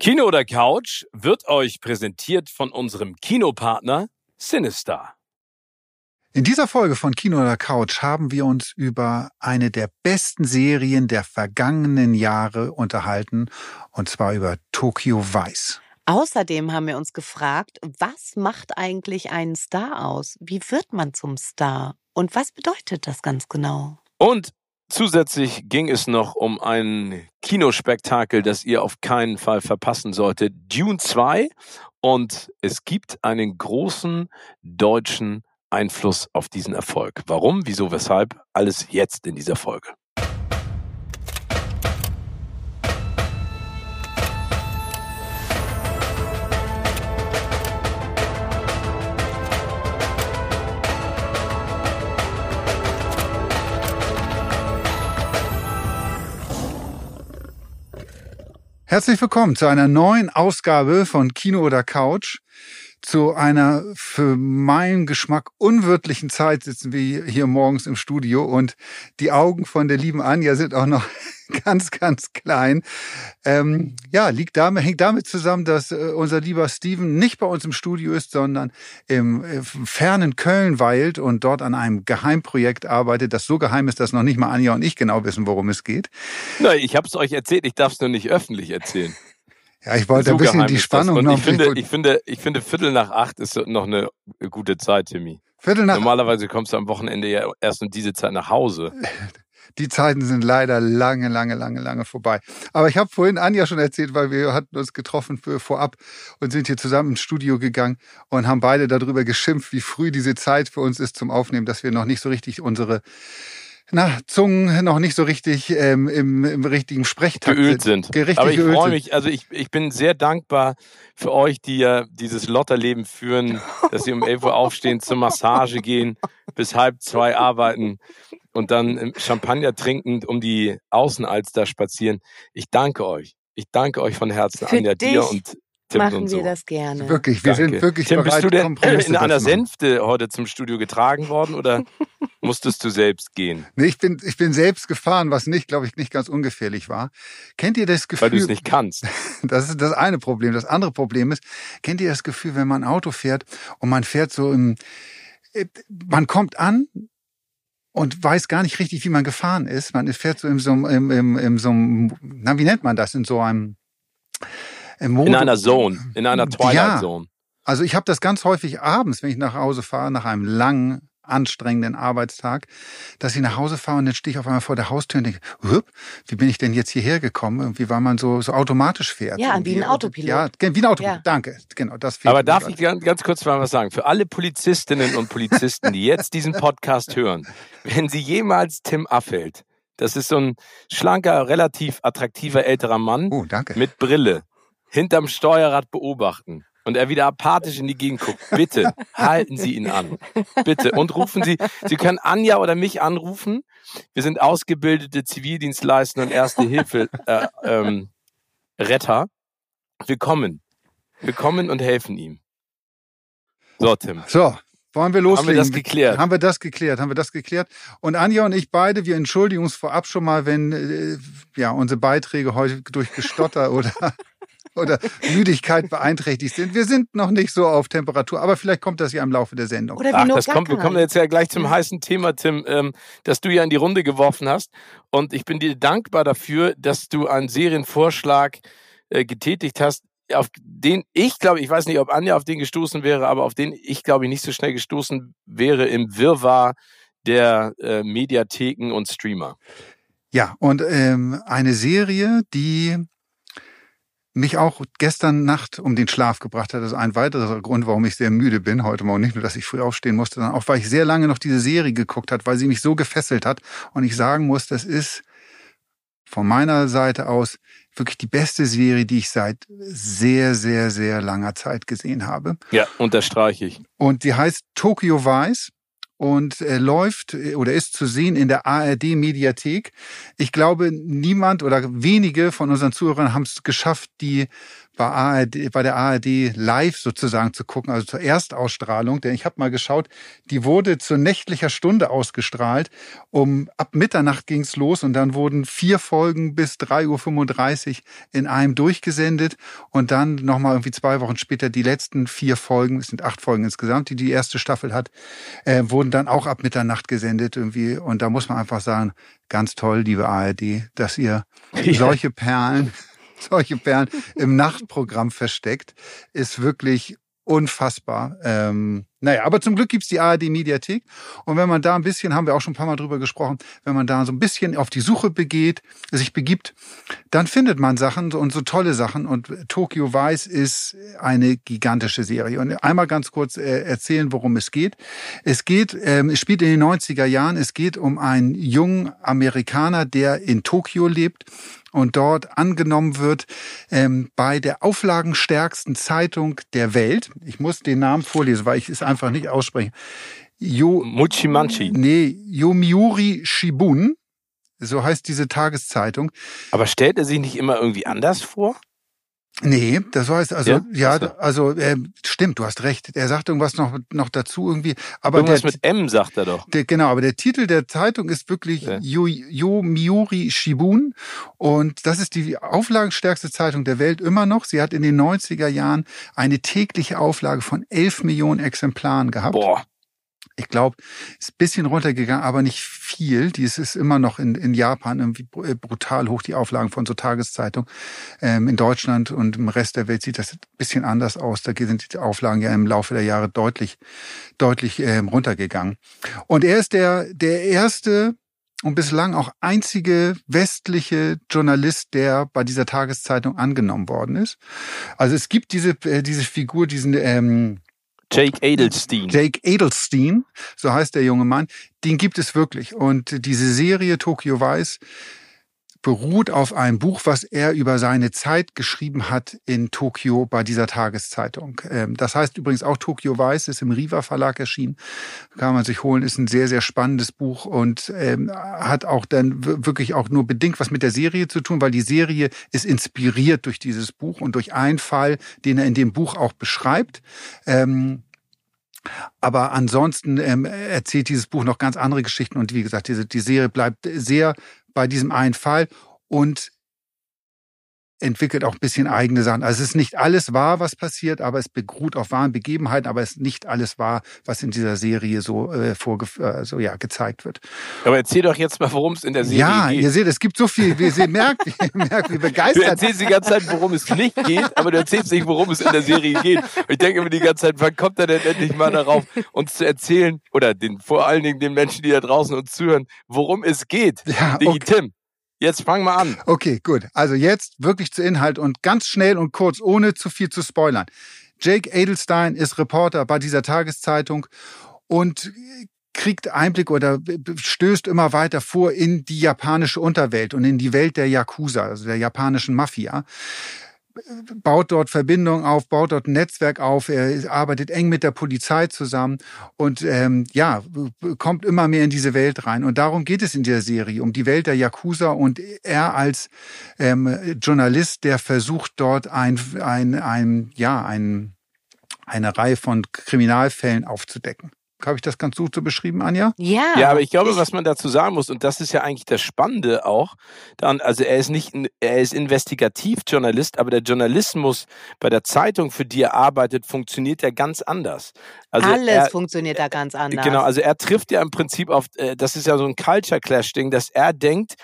Kino oder Couch wird euch präsentiert von unserem Kinopartner Sinister. In dieser Folge von Kino oder Couch haben wir uns über eine der besten Serien der vergangenen Jahre unterhalten, und zwar über Tokyo Vice. Außerdem haben wir uns gefragt, was macht eigentlich einen Star aus? Wie wird man zum Star? Und was bedeutet das ganz genau? Und Zusätzlich ging es noch um ein Kinospektakel, das ihr auf keinen Fall verpassen solltet. Dune 2. Und es gibt einen großen deutschen Einfluss auf diesen Erfolg. Warum, wieso, weshalb? Alles jetzt in dieser Folge. Herzlich willkommen zu einer neuen Ausgabe von Kino oder Couch. Zu einer für meinen Geschmack unwirtlichen Zeit sitzen wir hier morgens im Studio und die Augen von der lieben Anja sind auch noch ganz, ganz klein. Ähm, ja, liegt damit, hängt damit zusammen, dass äh, unser lieber Steven nicht bei uns im Studio ist, sondern im, im fernen Köln weilt und dort an einem Geheimprojekt arbeitet, das so geheim ist, dass noch nicht mal Anja und ich genau wissen, worum es geht. Nein, ich habe es euch erzählt, ich darf es nur nicht öffentlich erzähhlen. Ja, ich wollte so ein bisschen die Spannung noch. Ich finde, ich finde, ich finde, Viertel nach acht ist noch eine gute Zeit, Timmy. Viertel nach Normalerweise kommst du am Wochenende ja erst um diese Zeit nach Hause. Die Zeiten sind leider lange, lange, lange, lange vorbei. Aber ich habe vorhin Anja schon erzählt, weil wir hatten uns getroffen für vorab und sind hier zusammen ins Studio gegangen und haben beide darüber geschimpft, wie früh diese Zeit für uns ist zum Aufnehmen, dass wir noch nicht so richtig unsere na, Zungen noch nicht so richtig ähm, im, im richtigen Sprechtakt geölt sind. Richtig Aber ich freue mich, also ich, ich bin sehr dankbar für euch, die ja dieses Lotterleben führen, dass sie um 11 Uhr aufstehen, zur Massage gehen, bis halb zwei arbeiten und dann Champagner trinkend um die Außenalster spazieren. Ich danke euch. Ich danke euch von Herzen, für Anja, dich. dir und Tim Machen und so. wir das gerne. Wirklich, wir Danke. sind wirklich Tim, bereit, bist du denn in einer. Sänfte heute zum Studio getragen worden oder musstest du selbst gehen? Nee, ich bin, ich bin selbst gefahren, was nicht, glaube ich, nicht ganz ungefährlich war. Kennt ihr das Gefühl? Weil du es nicht kannst. Das ist das eine Problem. Das andere Problem ist, kennt ihr das Gefühl, wenn man Auto fährt und man fährt so im, äh, man kommt an und weiß gar nicht richtig, wie man gefahren ist. Man fährt so in so einem, im, im, so einem, na, wie nennt man das? In so einem, im In einer Zone, in einer Twilight Ja. Zone. Also ich habe das ganz häufig abends, wenn ich nach Hause fahre, nach einem langen, anstrengenden Arbeitstag, dass ich nach Hause fahre und dann stehe ich auf einmal vor der Haustür und denke, wie bin ich denn jetzt hierher gekommen? Irgendwie, weil man so, so automatisch fährt. Ja, irgendwie. wie ein Autopilot. Ja, wie ein Autopilot. Ja. Danke. Genau, das Aber darf ich ganz, ganz kurz mal was sagen? Für alle Polizistinnen und Polizisten, die jetzt diesen Podcast hören, wenn sie jemals Tim Affeld, das ist so ein schlanker, relativ attraktiver älterer Mann Oh, danke. mit Brille, hinterm Steuerrad beobachten und er wieder apathisch in die Gegend guckt, bitte halten Sie ihn an. Bitte. Und rufen Sie, Sie können Anja oder mich anrufen. Wir sind ausgebildete Zivildienstleister und Erste Hilfe äh, ähm, Retter. Wir kommen. Wir kommen und helfen ihm. So, Tim. So, wollen wir loslegen? Haben wir das geklärt? Haben wir das geklärt? Haben wir das geklärt? Und Anja und ich beide, wir entschuldigen uns vorab schon mal, wenn äh, ja unsere Beiträge heute durch Gestotter oder oder Müdigkeit beeinträchtigt sind. Wir sind noch nicht so auf Temperatur, aber vielleicht kommt das ja im Laufe der Sendung. Oder wie Ach, das kommt, wir kommen jetzt ja gleich zum heißen Thema, Tim, ähm, das du ja in die Runde geworfen hast. Und ich bin dir dankbar dafür, dass du einen Serienvorschlag äh, getätigt hast, auf den ich glaube, ich weiß nicht, ob Anja auf den gestoßen wäre, aber auf den ich glaube ich nicht so schnell gestoßen wäre im Wirrwarr der äh, Mediatheken und Streamer. Ja, und ähm, eine Serie, die mich auch gestern Nacht um den Schlaf gebracht hat. Das ist ein weiterer Grund, warum ich sehr müde bin heute Morgen. Nicht nur, dass ich früh aufstehen musste, sondern auch, weil ich sehr lange noch diese Serie geguckt hat, weil sie mich so gefesselt hat. Und ich sagen muss, das ist von meiner Seite aus wirklich die beste Serie, die ich seit sehr, sehr, sehr langer Zeit gesehen habe. Ja, unterstreiche ich. Und die heißt Tokyo Vice. Und äh, läuft äh, oder ist zu sehen in der ARD Mediathek. Ich glaube, niemand oder wenige von unseren Zuhörern haben es geschafft, die bei, ARD, bei der ARD live sozusagen zu gucken, also zur Erstausstrahlung. Denn ich habe mal geschaut, die wurde zur nächtlicher Stunde ausgestrahlt. Um ab Mitternacht ging's los und dann wurden vier Folgen bis 3.35 Uhr in einem durchgesendet und dann nochmal irgendwie zwei Wochen später die letzten vier Folgen, es sind acht Folgen insgesamt, die die erste Staffel hat, äh, wurden dann auch ab Mitternacht gesendet irgendwie. Und da muss man einfach sagen, ganz toll, liebe ARD, dass ihr ja. solche Perlen solche Perlen im Nachtprogramm versteckt, ist wirklich unfassbar. Ähm, naja, aber zum Glück gibt's die ARD-Mediathek. Und wenn man da ein bisschen, haben wir auch schon ein paar Mal drüber gesprochen, wenn man da so ein bisschen auf die Suche begeht, sich begibt, dann findet man Sachen und so tolle Sachen. Und Tokyo Vice ist eine gigantische Serie. Und einmal ganz kurz äh, erzählen, worum es geht. Es geht, ähm, es spielt in den 90er Jahren, es geht um einen jungen Amerikaner, der in Tokio lebt und dort angenommen wird ähm, bei der auflagenstärksten Zeitung der Welt. Ich muss den Namen vorlesen, weil ich es einfach nicht ausspreche. Yo, Muchimanchi. Nee, Yomiuri Shibun. So heißt diese Tageszeitung. Aber stellt er sich nicht immer irgendwie anders vor? Nee, das heißt also ja, ja also äh, stimmt, du hast recht. Er sagt irgendwas noch noch dazu irgendwie, aber irgendwas der, mit M sagt er doch. Der, genau, aber der Titel der Zeitung ist wirklich ja. Yo, Yo Miuri Shibun und das ist die auflagenstärkste Zeitung der Welt immer noch. Sie hat in den 90er Jahren eine tägliche Auflage von 11 Millionen Exemplaren gehabt. Boah ich glaube, ist ein bisschen runtergegangen, aber nicht viel. Die ist, ist immer noch in, in Japan irgendwie äh, brutal hoch, die Auflagen von so Tageszeitungen. Ähm, in Deutschland und im Rest der Welt sieht das ein bisschen anders aus. Da sind die Auflagen ja im Laufe der Jahre deutlich, deutlich ähm, runtergegangen. Und er ist der, der erste und bislang auch einzige westliche Journalist, der bei dieser Tageszeitung angenommen worden ist. Also es gibt diese, äh, diese Figur, diesen ähm, Jake Edelstein. Jake Edelstein, so heißt der junge Mann. Den gibt es wirklich. Und diese Serie Tokyo Vice beruht auf einem Buch, was er über seine Zeit geschrieben hat in Tokio bei dieser Tageszeitung. Ähm, das heißt übrigens auch Tokyo Vice ist im Riva Verlag erschienen. Kann man sich holen, ist ein sehr, sehr spannendes Buch und ähm, hat auch dann wirklich auch nur bedingt was mit der Serie zu tun, weil die Serie ist inspiriert durch dieses Buch und durch einen Fall, den er in dem Buch auch beschreibt. Ähm, aber ansonsten ähm, erzählt dieses Buch noch ganz andere Geschichten und wie gesagt, diese, die Serie bleibt sehr bei diesem einen Fall und entwickelt auch ein bisschen eigene Sachen. Also es ist nicht alles wahr, was passiert, aber es beruht auf wahren Begebenheiten, aber es ist nicht alles wahr, was in dieser Serie so äh, vorgef also, ja, gezeigt wird. Aber erzähl doch jetzt mal, worum es in der Serie ja, geht. Ja, ihr seht, es gibt so viel, wie ihr merkt, merkt, wie begeistert. Du erzählst die ganze Zeit, worum es nicht geht, aber du erzählst nicht, worum es in der Serie geht. ich denke immer die ganze Zeit, wann kommt er denn endlich mal darauf, uns zu erzählen, oder den, vor allen Dingen den Menschen, die da draußen uns zuhören, worum es geht. Ja, okay. Tim. Jetzt fang mal an. Okay, gut. Also jetzt wirklich zu Inhalt und ganz schnell und kurz, ohne zu viel zu spoilern. Jake Edelstein ist Reporter bei dieser Tageszeitung und kriegt Einblick oder stößt immer weiter vor in die japanische Unterwelt und in die Welt der Yakuza, also der japanischen Mafia baut dort Verbindungen auf, baut dort ein Netzwerk auf, er arbeitet eng mit der Polizei zusammen und ähm, ja, kommt immer mehr in diese Welt rein. Und darum geht es in der Serie, um die Welt der Yakuza und er als ähm, Journalist, der versucht dort ein, ein, ein ja, ein, eine Reihe von Kriminalfällen aufzudecken. Habe ich das ganz gut so beschrieben, Anja? Ja. Ja, aber ich glaube, was man dazu sagen muss, und das ist ja eigentlich das Spannende auch, dann, also er ist nicht, er ist Investigativjournalist, aber der Journalismus bei der Zeitung, für die er arbeitet, funktioniert ja ganz anders. Also Alles er, funktioniert da ganz anders. Genau, also er trifft ja im Prinzip auf, äh, das ist ja so ein Culture Clash Ding, dass er denkt,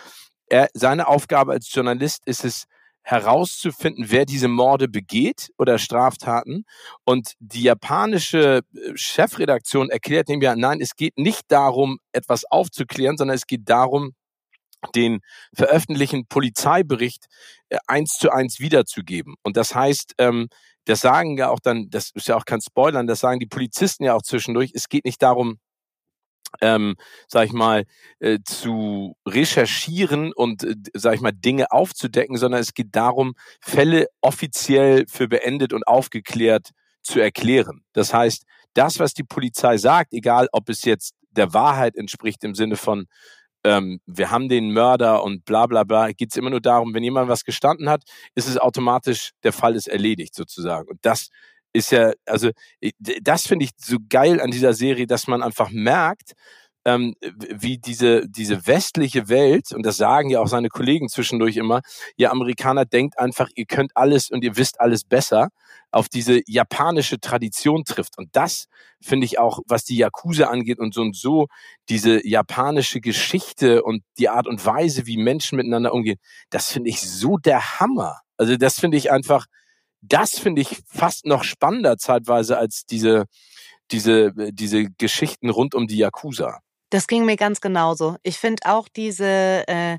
er, seine Aufgabe als Journalist ist es, herauszufinden, wer diese Morde begeht oder Straftaten. Und die japanische äh, Chefredaktion erklärt ihm ja, nein, es geht nicht darum, etwas aufzuklären, sondern es geht darum, den veröffentlichten Polizeibericht äh, eins zu eins wiederzugeben. Und das heißt, ähm, das sagen ja auch dann, das ist ja auch kein Spoilern, das sagen die Polizisten ja auch zwischendurch, es geht nicht darum, ähm, sag ich mal, äh, zu recherchieren und, äh, sag ich mal, Dinge aufzudecken, sondern es geht darum, Fälle offiziell für beendet und aufgeklärt zu erklären. Das heißt, das, was die Polizei sagt, egal ob es jetzt der Wahrheit entspricht im Sinne von, ähm, wir haben den Mörder und bla bla bla, geht es immer nur darum, wenn jemand was gestanden hat, ist es automatisch, der Fall ist erledigt sozusagen. Und das ist ja, also das finde ich so geil an dieser Serie, dass man einfach merkt, ähm, wie diese, diese westliche Welt, und das sagen ja auch seine Kollegen zwischendurch immer, ihr Amerikaner denkt einfach, ihr könnt alles und ihr wisst alles besser, auf diese japanische Tradition trifft. Und das finde ich auch, was die Yakuza angeht und so und so, diese japanische Geschichte und die Art und Weise, wie Menschen miteinander umgehen, das finde ich so der Hammer. Also das finde ich einfach, das finde ich fast noch spannender zeitweise als diese, diese, diese Geschichten rund um die Yakuza. Das ging mir ganz genauso. Ich finde auch diese äh,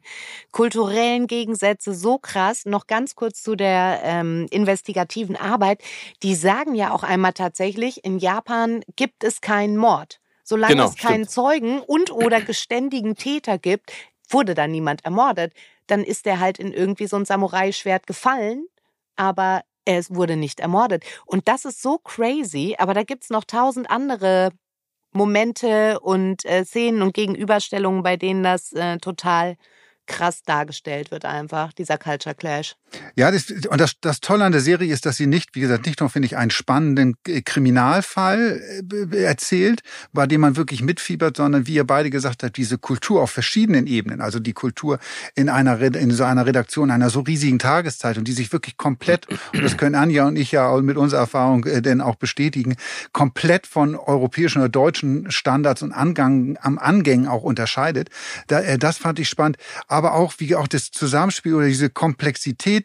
kulturellen Gegensätze so krass. Noch ganz kurz zu der ähm, investigativen Arbeit. Die sagen ja auch einmal tatsächlich, in Japan gibt es keinen Mord. Solange genau, es keinen stimmt. Zeugen und oder geständigen Täter gibt, wurde da niemand ermordet. Dann ist der halt in irgendwie so ein Samurai-Schwert gefallen, aber es wurde nicht ermordet. Und das ist so crazy, aber da gibt's noch tausend andere Momente und äh, Szenen und Gegenüberstellungen, bei denen das äh, total krass dargestellt wird einfach, dieser Culture Clash. Ja, das, und das, das Tolle an der Serie ist, dass sie nicht, wie gesagt, nicht nur, finde ich, einen spannenden Kriminalfall äh, erzählt, bei dem man wirklich mitfiebert, sondern wie ihr beide gesagt habt, diese Kultur auf verschiedenen Ebenen, also die Kultur in einer, in so einer Redaktion einer so riesigen Tageszeitung, die sich wirklich komplett, und das können Anja und ich ja mit unserer Erfahrung äh, denn auch bestätigen, komplett von europäischen oder deutschen Standards und Angang, am Angängen auch unterscheidet. Da, äh, das fand ich spannend aber auch wie auch das Zusammenspiel oder diese Komplexität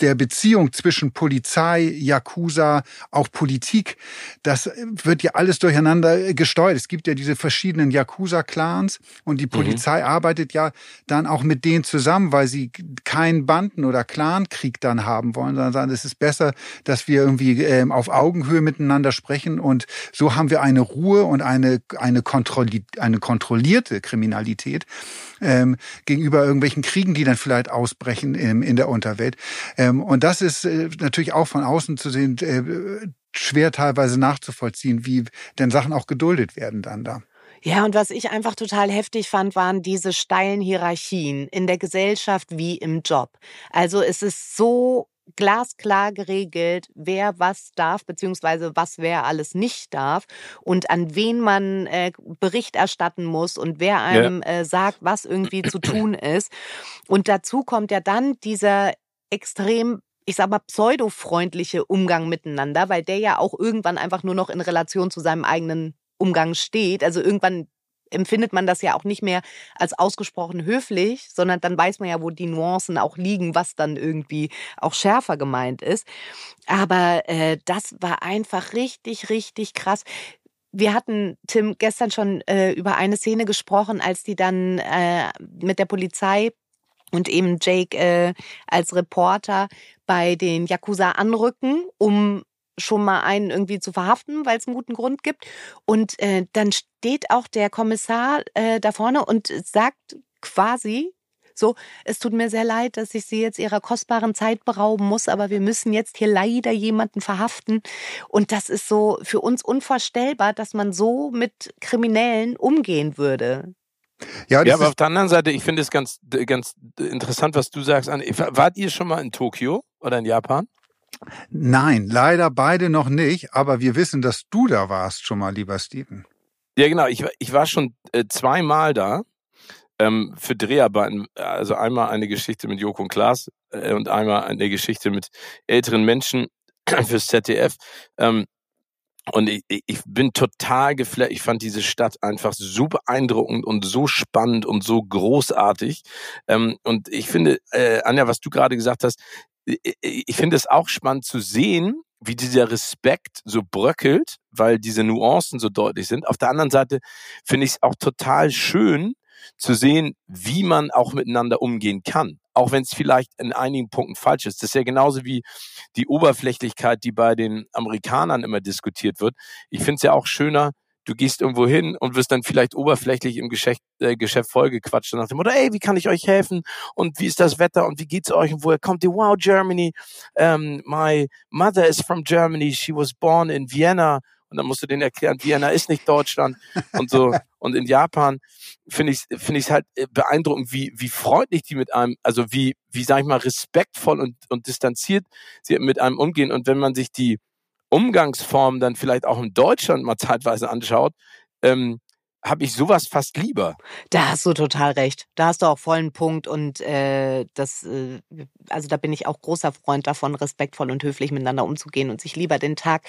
der Beziehung zwischen Polizei, Yakuza, auch Politik, das wird ja alles durcheinander gesteuert. Es gibt ja diese verschiedenen Yakuza-Clans und die mhm. Polizei mhm. arbeitet ja dann auch mit denen zusammen, weil sie keinen Banden- oder Clankrieg dann haben wollen, sondern sagen, es ist besser, dass wir irgendwie ähm, auf Augenhöhe miteinander sprechen und so haben wir eine Ruhe und eine, eine, kontrolli eine kontrollierte Kriminalität ähm, gegenüber irgendwelchen Kriegen, die dann vielleicht ausbrechen in, in der Unterwelt. Ähm, und das ist äh, natürlich auch von außen zu sehen, äh, schwer teilweise nachzuvollziehen, wie denn Sachen auch geduldet werden dann da. Ja, und was ich einfach total heftig fand, waren diese steilen Hierarchien in der Gesellschaft wie im Job. Also es ist so glasklar geregelt, wer was darf, beziehungsweise was wer alles nicht darf und an wen man äh, Bericht erstatten muss und wer einem ja. äh, sagt, was irgendwie zu tun ist. Und dazu kommt ja dann dieser extrem ich sag mal, pseudo-freundliche Umgang miteinander, weil der ja auch irgendwann einfach nur noch in Relation zu seinem eigenen Umgang steht. Also irgendwann empfindet man das ja auch nicht mehr als ausgesprochen höflich, sondern dann weiß man ja, wo die Nuancen auch liegen, was dann irgendwie auch schärfer gemeint ist. Aber äh, das war einfach richtig, richtig krass. Wir hatten, Tim, gestern schon äh, über eine Szene gesprochen, als die dann äh, mit der Polizei und eben Jake äh, als Reporter bei den Yakuza anrücken, um schon mal einen irgendwie zu verhaften, weil es einen guten Grund gibt. Und äh, dann steht auch der Kommissar äh, da vorne und sagt quasi, so, es tut mir sehr leid, dass ich Sie jetzt Ihrer kostbaren Zeit berauben muss, aber wir müssen jetzt hier leider jemanden verhaften. Und das ist so für uns unvorstellbar, dass man so mit Kriminellen umgehen würde. Ja, ja aber auf der anderen Seite, ich finde es ganz, ganz interessant, was du sagst. Wart ihr schon mal in Tokio oder in Japan? Nein, leider beide noch nicht, aber wir wissen, dass du da warst schon mal, lieber Steven. Ja, genau. Ich, ich war schon äh, zweimal da ähm, für Dreharbeiten. Also einmal eine Geschichte mit Joko und Klaas äh, und einmal eine Geschichte mit älteren Menschen fürs ZDF. Ähm, und ich, ich bin total geflasht. Ich fand diese Stadt einfach so beeindruckend und so spannend und so großartig. Ähm, und ich finde, äh, Anja, was du gerade gesagt hast, ich finde es auch spannend zu sehen, wie dieser Respekt so bröckelt, weil diese Nuancen so deutlich sind. Auf der anderen Seite finde ich es auch total schön zu sehen, wie man auch miteinander umgehen kann. Auch wenn es vielleicht in einigen Punkten falsch ist. Das ist ja genauso wie die Oberflächlichkeit, die bei den Amerikanern immer diskutiert wird. Ich finde es ja auch schöner, du gehst irgendwo hin und wirst dann vielleicht oberflächlich im Geschäft, äh, Geschäft vollgequatscht nach dem Motto, ey, wie kann ich euch helfen? Und wie ist das Wetter? Und wie geht's euch? Und woher kommt ihr? Wow, Germany. Um, my mother is from Germany. She was born in Vienna. Und dann musst du denen erklären, Vienna ist nicht Deutschland und so. Und in Japan finde ich finde ich halt äh, beeindruckend, wie wie freundlich die mit einem, also wie wie sag ich mal respektvoll und und distanziert sie mit einem umgehen. Und wenn man sich die Umgangsformen dann vielleicht auch in Deutschland mal zeitweise anschaut, ähm, habe ich sowas fast lieber. Da hast du total recht. Da hast du auch vollen Punkt und äh, das, äh, also da bin ich auch großer Freund davon, respektvoll und höflich miteinander umzugehen und sich lieber den Tag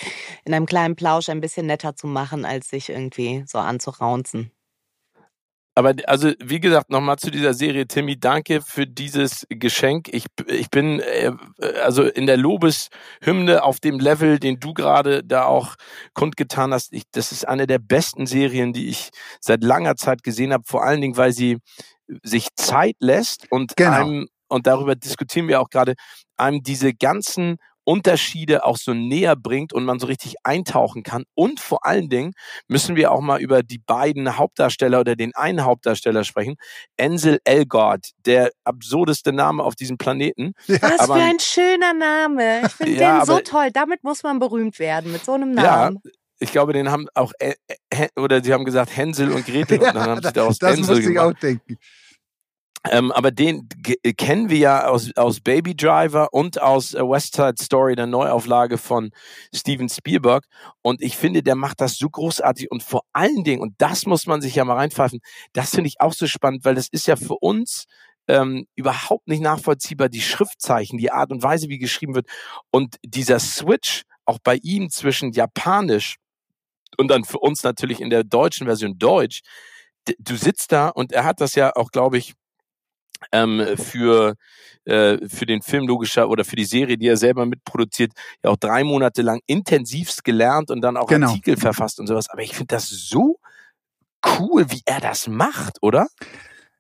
in einem kleinen Plausch ein bisschen netter zu machen, als sich irgendwie so anzuraunzen. Aber also, wie gesagt, nochmal zu dieser Serie, Timmy, danke für dieses Geschenk. Ich, ich bin äh, also in der Lobeshymne auf dem Level, den du gerade da auch kundgetan hast. Ich, das ist eine der besten Serien, die ich seit langer Zeit gesehen habe. Vor allen Dingen, weil sie sich Zeit lässt und genau. einem, und darüber diskutieren wir auch gerade, einem diese ganzen Unterschiede auch so näher bringt und man so richtig eintauchen kann. Und vor allen Dingen müssen wir auch mal über die beiden Hauptdarsteller oder den einen Hauptdarsteller sprechen. Ansel Elgort, der absurdeste Name auf diesem Planeten. Was aber, für ein schöner Name. Ich finde ja, den so toll. Damit muss man berühmt werden, mit so einem Namen. Ja, ich glaube, den haben auch, äh, äh, oder sie haben gesagt Hänsel und Gretel und dann haben sie daraus das Hänsel muss ich auch denken. Ähm, aber den kennen wir ja aus, aus Baby Driver und aus äh, West Side Story, der Neuauflage von Steven Spielberg. Und ich finde, der macht das so großartig und vor allen Dingen, und das muss man sich ja mal reinpfeifen, das finde ich auch so spannend, weil das ist ja für uns ähm, überhaupt nicht nachvollziehbar, die Schriftzeichen, die Art und Weise, wie geschrieben wird. Und dieser Switch auch bei ihm zwischen Japanisch und dann für uns natürlich in der deutschen Version Deutsch, du sitzt da und er hat das ja auch, glaube ich, ähm, für, äh, für den Film logischer oder für die Serie, die er selber mitproduziert, ja auch drei Monate lang intensivst gelernt und dann auch genau. Artikel verfasst und sowas. Aber ich finde das so cool, wie er das macht, oder?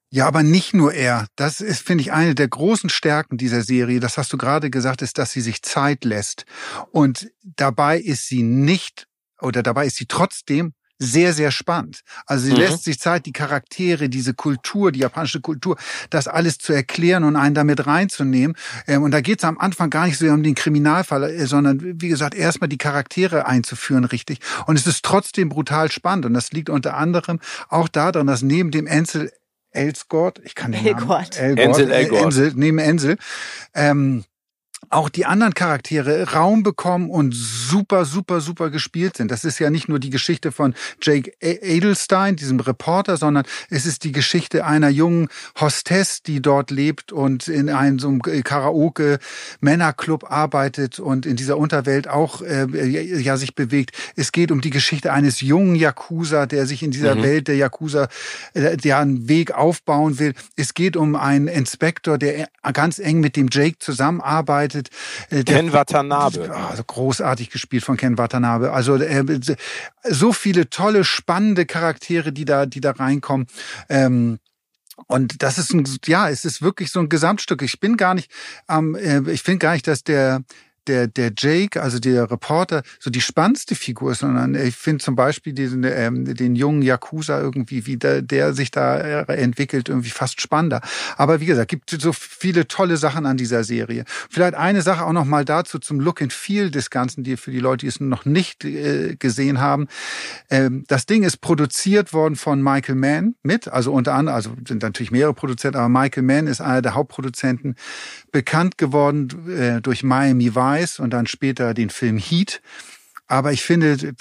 Ja, aber nicht nur er. Das ist, finde ich, eine der großen Stärken dieser Serie. Das hast du gerade gesagt, ist, dass sie sich Zeit lässt. Und dabei ist sie nicht, oder dabei ist sie trotzdem sehr, sehr spannend. Also sie mhm. lässt sich Zeit, die Charaktere, diese Kultur, die japanische Kultur, das alles zu erklären und einen damit reinzunehmen. Ähm, und da geht es am Anfang gar nicht so um den Kriminalfall, äh, sondern wie gesagt, erstmal die Charaktere einzuführen, richtig. Und es ist trotzdem brutal spannend. Und das liegt unter anderem auch daran, dass neben dem Ensel Elsgord, ich kann den Namen, Elgort, Ensel Elgort, Ensel, neben Ensel, ähm, auch die anderen Charaktere Raum bekommen und super, super, super gespielt sind. Das ist ja nicht nur die Geschichte von Jake Edelstein, diesem Reporter, sondern es ist die Geschichte einer jungen Hostess, die dort lebt und in einem so einem Karaoke-Männerclub arbeitet und in dieser Unterwelt auch äh, ja sich bewegt. Es geht um die Geschichte eines jungen Yakuza, der sich in dieser mhm. Welt der Yakuza äh, der einen Weg aufbauen will. Es geht um einen Inspektor, der ganz eng mit dem Jake zusammenarbeitet begleitet. Äh, Ken Watanabe. Also großartig gespielt von Ken Watanabe. Also äh, so viele tolle, spannende Charaktere, die da, die da reinkommen. Ähm, und das ist ein, ja, es ist wirklich so ein Gesamtstück. Ich bin gar nicht, ähm, ich finde gar nicht, dass der der, der Jake, also der Reporter, so die spannendste Figur ist, sondern ich finde zum Beispiel diesen, ähm, den jungen Yakuza irgendwie, wie der, der sich da äh, entwickelt, irgendwie fast spannender. Aber wie gesagt, gibt so viele tolle Sachen an dieser Serie. Vielleicht eine Sache auch noch mal dazu zum Look and Feel des Ganzen, die für die Leute, die es noch nicht äh, gesehen haben. Ähm, das Ding ist produziert worden von Michael Mann mit, also unter anderem, also sind natürlich mehrere Produzenten, aber Michael Mann ist einer der Hauptproduzenten, bekannt geworden äh, durch Miami Vice Vice und dann später den Film Heat. Aber ich finde,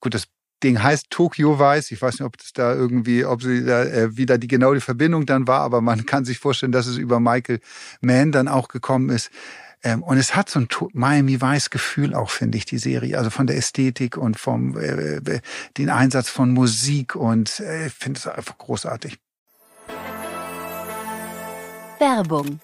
gut, das Ding heißt Tokyo Vice. Ich weiß nicht, ob das da irgendwie, ob sie da äh, wieder die genau die Verbindung dann war, aber man kann sich vorstellen, dass es über Michael Mann dann auch gekommen ist. Ähm, und es hat so ein Miami Vice Gefühl auch, finde ich, die Serie. Also von der Ästhetik und vom äh, äh den Einsatz von Musik und äh, ich finde es einfach großartig. Werbung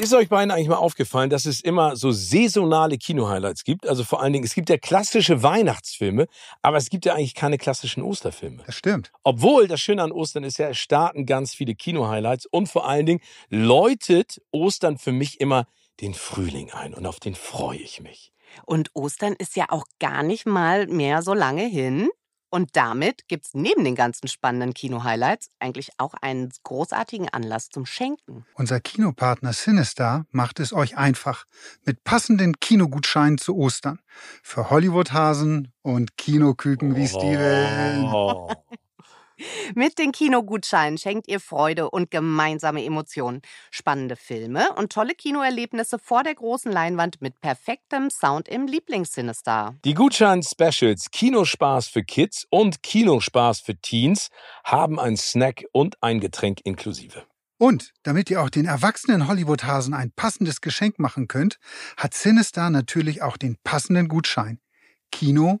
ist euch beiden eigentlich mal aufgefallen, dass es immer so saisonale Kino-Highlights gibt? Also vor allen Dingen, es gibt ja klassische Weihnachtsfilme, aber es gibt ja eigentlich keine klassischen Osterfilme. Das stimmt. Obwohl, das Schöne an Ostern ist ja, es starten ganz viele Kino-Highlights und vor allen Dingen läutet Ostern für mich immer den Frühling ein und auf den freue ich mich. Und Ostern ist ja auch gar nicht mal mehr so lange hin. Und damit gibt's neben den ganzen spannenden Kino-Highlights eigentlich auch einen großartigen Anlass zum Schenken. Unser Kinopartner Sinistar macht es euch einfach mit passenden Kinogutscheinen zu Ostern. Für Hollywood-Hasen und Kinoküken wie Steven. Oh. Mit den Kinogutscheinen schenkt ihr Freude und gemeinsame Emotionen, spannende Filme und tolle Kinoerlebnisse vor der großen Leinwand mit perfektem Sound im Lieblingssinister. Die Gutschein-Specials Kinospaß für Kids und Kinospaß für Teens haben ein Snack und ein Getränk inklusive. Und damit ihr auch den erwachsenen Hollywood-Hasen ein passendes Geschenk machen könnt, hat Sinistar natürlich auch den passenden Gutschein. Kino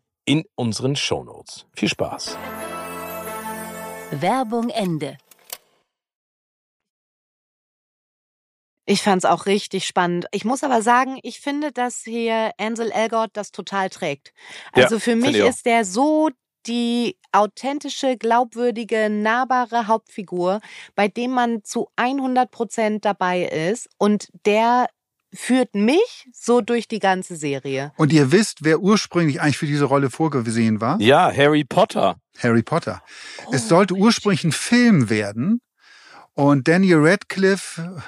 in unseren Shownotes. Viel Spaß! Werbung Ende. Ich fand's auch richtig spannend. Ich muss aber sagen, ich finde, dass hier Ansel Elgort das total trägt. Ja, Also für mich ist der so die authentische, glaubwürdige, nahbare Hauptfigur, bei dem man zu 100 Prozent dabei ist und der führt mich so durch die ganze Serie. Und ihr wisst, wer ursprünglich eigentlich für diese Rolle vorgesehen war? Ja, Harry Potter. Harry Potter. Oh, es sollte ursprünglich ein Film werden und Daniel Radcliffe,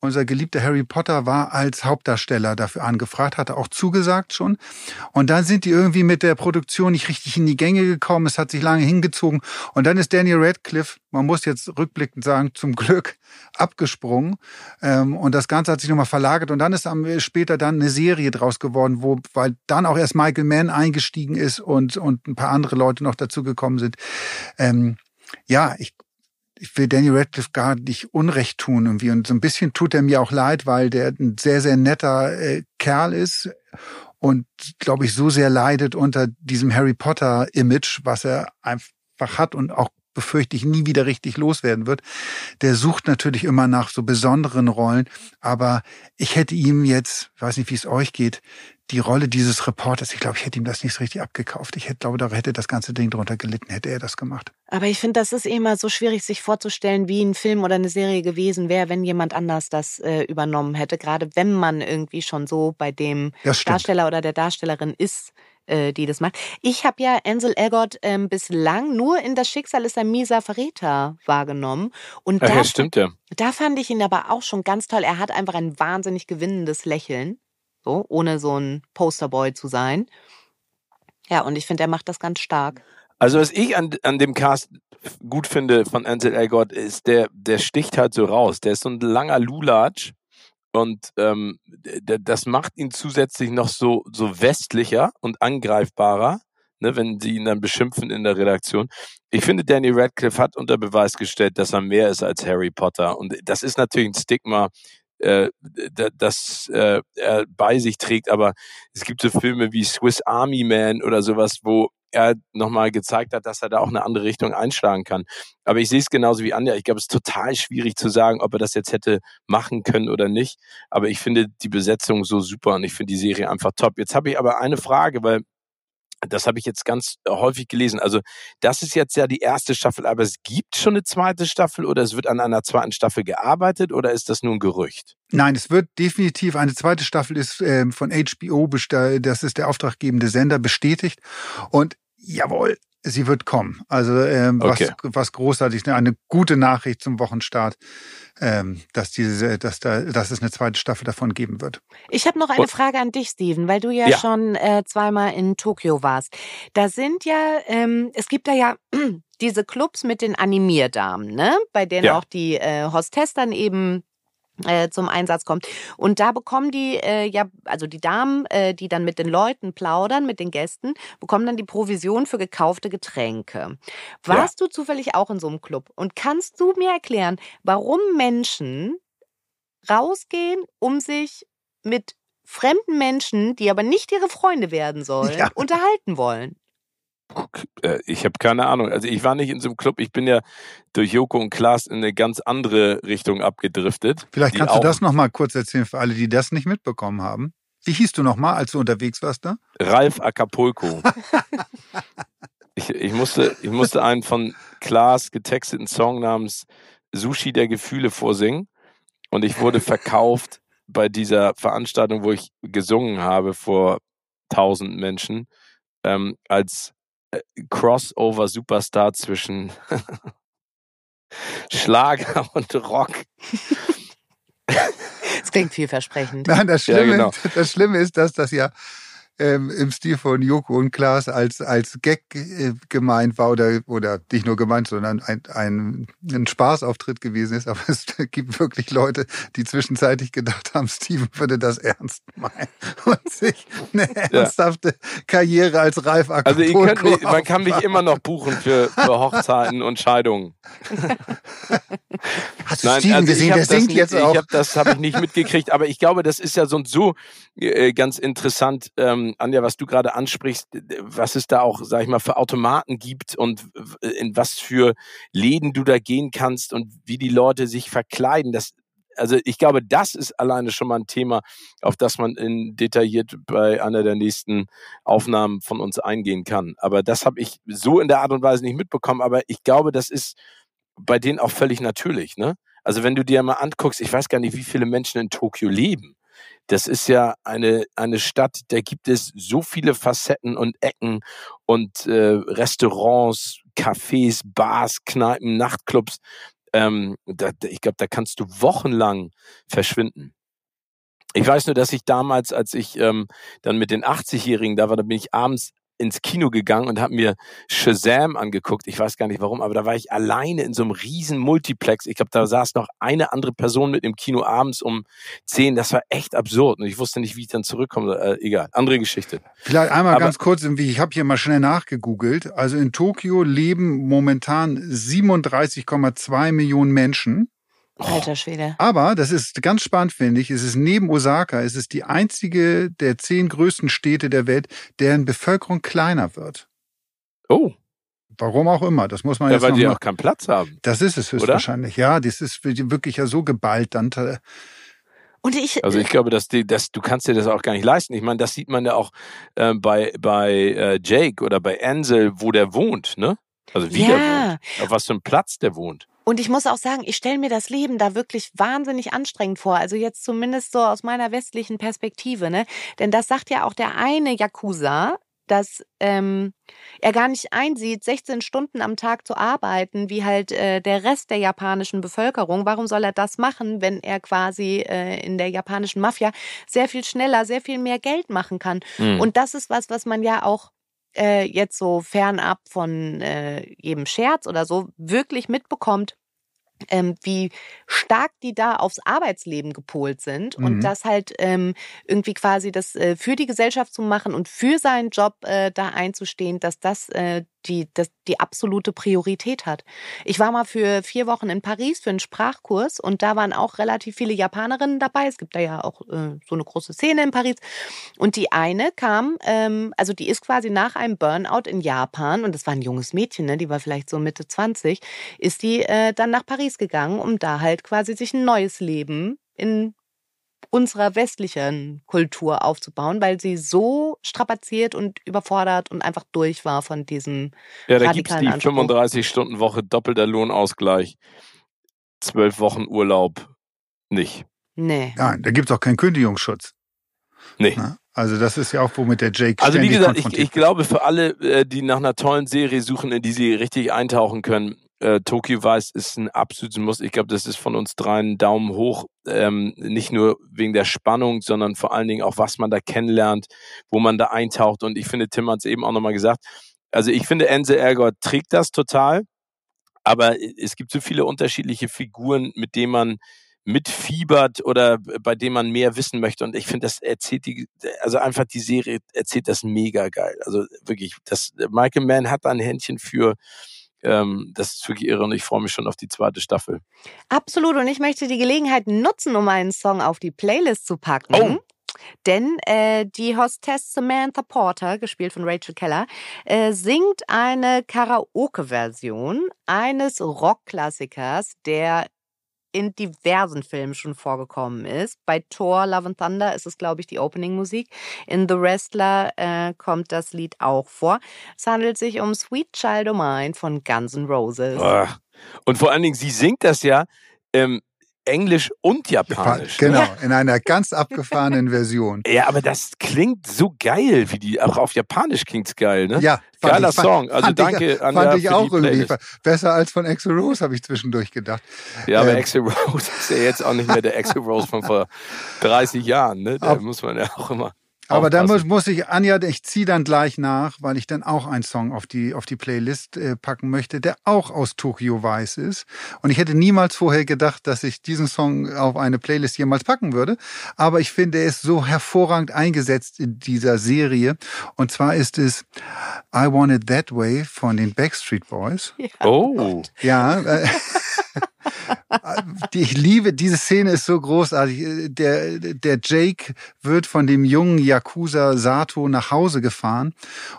unser geliebter Harry Potter, war als Hauptdarsteller dafür angefragt, hatte auch zugesagt schon. Und dann sind die irgendwie mit der Produktion nicht richtig in die Gänge gekommen. Es hat sich lange hingezogen. Und dann ist Daniel Radcliffe, man muss jetzt rückblickend sagen, zum Glück abgesprungen. Ähm, und das Ganze hat sich nochmal verlagert. Und dann ist später dann eine Serie draus geworden, wo, weil dann auch erst Michael Mann eingestiegen ist und, und ein paar andere Leute noch dazugekommen sind. Ähm, ja, ich, ich will Danny Radcliffe gar nicht Unrecht tun irgendwie. Und so ein bisschen tut er mir auch leid, weil der ein sehr, sehr netter äh, Kerl ist und, glaube ich, so sehr leidet unter diesem Harry Potter-Image, was er einfach hat und auch befürchte ich nie wieder richtig loswerden wird. Der sucht natürlich immer nach so besonderen Rollen, aber ich hätte ihm jetzt, weiß nicht, wie es euch geht, die Rolle dieses Reporters, ich glaube, ich hätte ihm das nicht so richtig abgekauft. Ich hätte, glaube, da hätte das ganze Ding drunter gelitten, hätte er das gemacht. Aber ich finde, das ist immer so schwierig, sich vorzustellen, wie ein Film oder eine Serie gewesen wäre, wenn jemand anders das äh, übernommen hätte. Gerade wenn man irgendwie schon so bei dem. Darsteller oder der Darstellerin ist, äh, die das macht. Ich habe ja Ansel Elgort ähm, bislang nur in Das Schicksal ist ein mieser Verräter wahrgenommen. Und Ach, da, ja, stimmt ja. da fand ich ihn aber auch schon ganz toll. Er hat einfach ein wahnsinnig gewinnendes Lächeln. So, ohne so ein Posterboy zu sein. Ja, und ich finde, er macht das ganz stark. Also was ich an, an dem Cast gut finde von Ansel Elgort ist, der, der sticht halt so raus. Der ist so ein langer Lulatsch und ähm, das macht ihn zusätzlich noch so, so westlicher und angreifbarer, ne, wenn sie ihn dann beschimpfen in der Redaktion. Ich finde, Danny Radcliffe hat unter Beweis gestellt, dass er mehr ist als Harry Potter. Und das ist natürlich ein Stigma, äh, das äh, er bei sich trägt, aber es gibt so Filme wie Swiss Army Man oder sowas, wo er nochmal gezeigt hat, dass er da auch eine andere Richtung einschlagen kann. Aber ich sehe es genauso wie Anja. Ich glaube, es ist total schwierig zu sagen, ob er das jetzt hätte machen können oder nicht. Aber ich finde die Besetzung so super und ich finde die Serie einfach top. Jetzt habe ich aber eine Frage, weil das habe ich jetzt ganz häufig gelesen. Also das ist jetzt ja die erste Staffel, aber es gibt schon eine zweite Staffel oder es wird an einer zweiten Staffel gearbeitet oder ist das nur ein Gerücht? Nein, es wird definitiv eine zweite Staffel ist ähm, von HBO, das ist der auftraggebende Sender, bestätigt. Und jawohl, Sie wird kommen. Also ähm, Okay. was, was großartig, ne, eine gute Nachricht zum Wochenstart, ähm, dass diese, dass da, dass es eine zweite Staffel davon geben wird. Ich habe noch eine Und- Frage an dich, Steven, weil du ja, Ja. schon äh, zweimal in Tokio warst. Da sind ja, ähm, es gibt da ja diese Clubs mit den Animierdamen, ne? Bei denen Ja. auch die äh, Hostess dann eben äh, zum Einsatz kommt. Und da bekommen die äh, ja, also die Damen, äh, die dann mit den Leuten plaudern, mit den Gästen, bekommen dann die Provision für gekaufte Getränke. Warst du zufällig auch in so einem Club? Und kannst du mir erklären, warum Menschen rausgehen, um sich mit fremden Menschen, die aber nicht ihre Freunde werden sollen, Ja. unterhalten wollen? Äh, Ich habe keine Ahnung. Also ich war nicht in so einem Club. Ich bin ja durch Joko und Klaas in eine ganz andere Richtung abgedriftet. Vielleicht kannst du das noch mal kurz erzählen für alle, die das nicht mitbekommen haben. Wie hieß du noch mal, als du unterwegs warst da? Ralf Acapulco. ich, ich, musste, ich musste einen von Klaas getexteten Song namens Sushi der Gefühle vorsingen. Und ich wurde verkauft bei dieser Veranstaltung, wo ich gesungen habe vor tausend Menschen, ähm, als Crossover-Superstar zwischen Schlager und Rock. Das klingt vielversprechend. Nein, das Ja, Schlimme, genau. das Schlimme ist, dass das ja ähm, im Stil von Joko und Klaas als, als Gag äh, gemeint war oder, oder nicht nur gemeint, sondern ein, ein, ein Spaßauftritt gewesen ist. Aber es gibt wirklich Leute, die zwischenzeitlich gedacht haben, Steven würde das ernst meinen und sich eine ernsthafte Karriere als Ralf Also ihr könnt mich, man kann mich immer noch buchen für, für Hochzeiten und Scheidungen. Hast du Steven also gesehen, ich der das singt nicht, jetzt ich auch. Hab, das habe ich nicht mitgekriegt, aber ich glaube, das ist ja so und so äh, ganz interessant, ähm, Anja, was du gerade ansprichst, was es da auch, sag ich mal, für Automaten gibt und in was für Läden du da gehen kannst und wie die Leute sich verkleiden. Das, also ich glaube, das ist alleine schon mal ein Thema, auf das man in detailliert bei einer der nächsten Aufnahmen von uns eingehen kann. Aber das habe ich so in der Art und Weise nicht mitbekommen. Aber ich glaube, das ist bei denen auch völlig natürlich, ne? Also wenn du dir mal anguckst, ich weiß gar nicht, wie viele Menschen in Tokio leben. Das ist ja eine, eine Stadt, da gibt es so viele Facetten und Ecken und äh, Restaurants, Cafés, Bars, Kneipen, Nachtclubs. Ähm, da, da- ich glaube, da kannst du wochenlang verschwinden. Ich weiß nur, dass ich damals, als ich ähm, dann mit den 80-Jährigen da war, da bin ich abends ins Kino gegangen und habe mir Shazam angeguckt. Ich weiß gar nicht warum, aber da war ich alleine in so einem riesen Multiplex. Ich glaube, da saß noch eine andere Person mit im Kino abends um 10. Das war echt absurd und ich wusste nicht, wie ich dann zurückkomme. Äh, egal, andere Geschichte. Vielleicht einmal Aber- ganz kurz, ich habe hier mal schnell nachgegoogelt. Also in Tokio leben momentan 37,2 Millionen Menschen. Alter Schwede. Aber, das ist ganz spannend, finde ich, es ist neben Osaka, es ist die einzige der zehn größten Städte der Welt, deren Bevölkerung kleiner wird. Oh, Warum auch immer, das muss man ja, jetzt weil noch die mal, auch keinen Platz haben. Das ist es höchstwahrscheinlich, ja. Das ist wirklich ja so geballt dann. Und ich, Also ich glaube, dass die, dass du kannst dir das auch gar nicht leisten. Ich meine, das sieht man ja auch äh, bei bei äh, Jake oder bei Ansel, wo der wohnt, ne? Also wie der Ja. wohnt, auf was für einem Platz der wohnt. Und ich muss auch sagen, ich stelle mir das Leben da wirklich wahnsinnig anstrengend vor. Also jetzt zumindest so aus meiner westlichen Perspektive, ne? Denn das sagt ja auch der eine Yakuza, dass ähm, er gar nicht einsieht, 16 Stunden am Tag zu arbeiten, wie halt äh, der Rest der japanischen Bevölkerung. Warum soll er das machen, wenn er quasi äh, in der japanischen Mafia sehr viel schneller, sehr viel mehr Geld machen kann? Mhm. Und das ist was, was man ja auch äh, jetzt so fernab von äh, jedem Scherz oder so wirklich mitbekommt, ähm, wie stark die da aufs Arbeitsleben gepolt sind Mhm. und das halt ähm, irgendwie quasi das äh, für die Gesellschaft zu machen und für seinen Job äh, da einzustehen, dass das äh, die, das die absolute Priorität hat. Ich war mal für vier Wochen in Paris für einen Sprachkurs und da waren auch relativ viele Japanerinnen dabei. Es gibt da ja auch äh, so eine große Szene in Paris. Und die eine kam, ähm, also die ist quasi nach einem Burnout in Japan, und das war ein junges Mädchen, ne, die war vielleicht so Mitte 20, ist die äh, dann nach Paris gegangen, um da halt quasi sich ein neues Leben in unserer westlichen Kultur aufzubauen, weil sie so strapaziert und überfordert und einfach durch war von diesem Ja, da gibt's radikalen die Anspruch. 35-Stunden-Woche, doppelter Lohnausgleich, zwölf Wochen Urlaub nicht. Nee. Nein, da gibt's auch keinen Kündigungsschutz. Nee. Na, also das ist ja auch, womit der Jake Also wie gesagt, ich, ich glaube für alle, äh, die nach einer tollen Serie suchen, in die sie richtig eintauchen können, äh, Tokyo Vice ist ein absolutes Muss. Ich glaube, das ist von uns dreien Daumen hoch. Ähm, nicht nur wegen der Spannung, sondern vor allen Dingen auch, was man da kennenlernt, wo man da eintaucht. Und ich finde, Tim hat es eben auch nochmal gesagt. Also ich finde, Enze Ergott trägt das total. Aber es gibt so viele unterschiedliche Figuren, mit denen man mitfiebert oder bei denen man mehr wissen möchte. Und ich finde, das erzählt die, also einfach die Serie erzählt das mega geil. Also wirklich, das Michael Mann hat ein Händchen für. Ähm, das ist wirklich irre und ich freue mich schon auf die zweite Staffel. Absolut. Und ich möchte die Gelegenheit nutzen, um einen Song auf die Playlist zu packen. Oh. Denn äh, die Hostess Samantha Porter, gespielt von Rachel Keller, äh, singt eine Karaoke-Version eines Rockklassikers, der in diversen Filmen schon vorgekommen ist. Bei Thor, Love and Thunder ist es, glaube ich, die Opening-Musik. In The Wrestler äh, kommt das Lied auch vor. Es handelt sich um Sweet Child O' Mine von Guns N' Roses. Und vor allen Dingen, sie singt das ja ähm, Englisch und Japanisch. ne? Genau, in einer ganz abgefahrenen Version. Ja, aber das klingt so geil, wie die, auch auf Japanisch klingt's geil, ne? Ja, Geiler ich, Song. Also fand danke, ich, Anja, fand ich für auch irgendwie besser als von Axel Rose, habe ich zwischendurch gedacht. Ja, aber Ähm. Axel Rose ist ja jetzt auch nicht mehr der Axel Rose von vor 30 Jahren, ne? Da muss man ja auch immer. Aber da muss, aufpassen. muss ich, Anja, ich ziehe dann gleich nach, weil ich dann auch einen Song auf die, auf die Playlist äh, packen möchte, der auch aus Tokio Weiß ist. Und ich hätte niemals vorher gedacht, dass ich diesen Song auf eine Playlist jemals packen würde. Aber ich finde, er ist so hervorragend eingesetzt in dieser Serie. Und zwar ist es I Want It That Way von den Backstreet Boys. Oh. Ja, äh, ich liebe, diese Szene ist so großartig. Der, der Jake wird von dem jungen Yakuza Sato nach Hause gefahren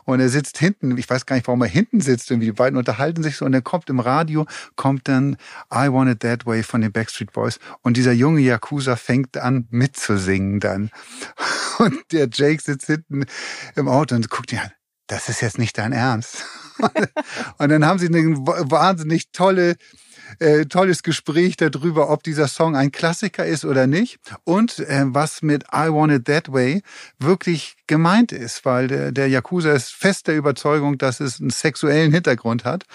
und er sitzt hinten, ich weiß gar nicht, warum er hinten sitzt, irgendwie die beiden unterhalten sich so und er kommt im Radio, kommt dann I Want It That Way von den Backstreet Boys und dieser junge Yakuza fängt an mitzusingen dann. Und der Jake sitzt hinten im Auto und guckt ihn an, das ist jetzt nicht dein Ernst. Und dann haben sie eine wahnsinnig tolle äh, tolles Gespräch darüber, ob dieser Song ein Klassiker ist oder nicht und äh, was mit I Want It That Way wirklich gemeint ist, weil der, der Yakuza ist fest der Überzeugung, dass es einen sexuellen Hintergrund hat.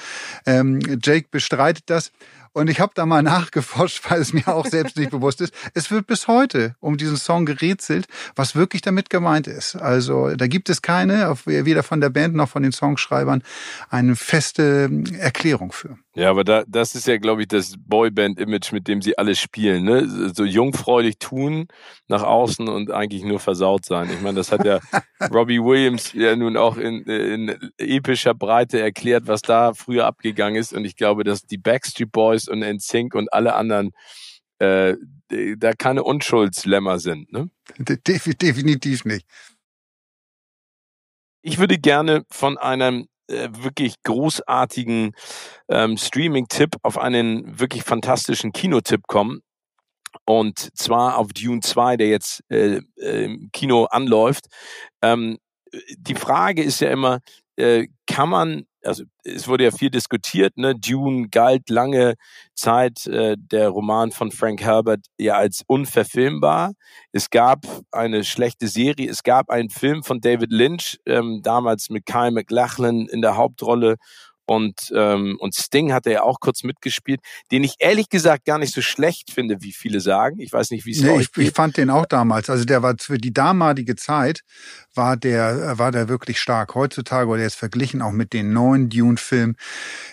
Ähm, Jake bestreitet das. Und ich habe da mal nachgeforscht, weil es mir auch selbst nicht bewusst ist. Es wird bis heute um diesen Song gerätselt, was wirklich damit gemeint ist. Also da gibt es keine, weder von der Band noch von den Songschreibern, eine feste Erklärung für. Ja, aber da, das ist ja, glaube ich, das Boyband-Image, mit dem sie alle spielen, ne? So jungfräulich tun nach außen und eigentlich nur versaut sein. Ich meine, das hat ja Robbie Williams ja nun auch in, in epischer Breite erklärt, was da früher abgegangen ist. Und ich glaube, dass die Backstreet Boys und NSYNC und alle anderen äh, da keine Unschuldslämmer sind, ne? De definitiv nicht. Ich würde gerne von einem äh, wirklich großartigen ähm, Streaming-Tipp auf einen wirklich fantastischen Kinotipp kommen. Und zwar auf Dune 2, der jetzt äh, äh, im Kino anläuft. Ähm, die Frage ist ja immer, äh, kann man, also es wurde ja viel diskutiert, ne? Dune galt lange Zeit äh, der Roman von Frank Herbert ja als unverfilmbar. Es gab eine schlechte Serie, es gab einen Film von David Lynch, ähm, damals mit Kyle MacLachlan in der Hauptrolle und, ähm, und Sting hat er ja auch kurz mitgespielt, den ich ehrlich gesagt gar nicht so schlecht finde, wie viele sagen. Ich weiß nicht, wie es Nee, euch ich, ich fand den auch damals. Also der war für die damalige Zeit war der war der wirklich stark. Heutzutage oder jetzt verglichen auch mit den neuen Dune-Filmen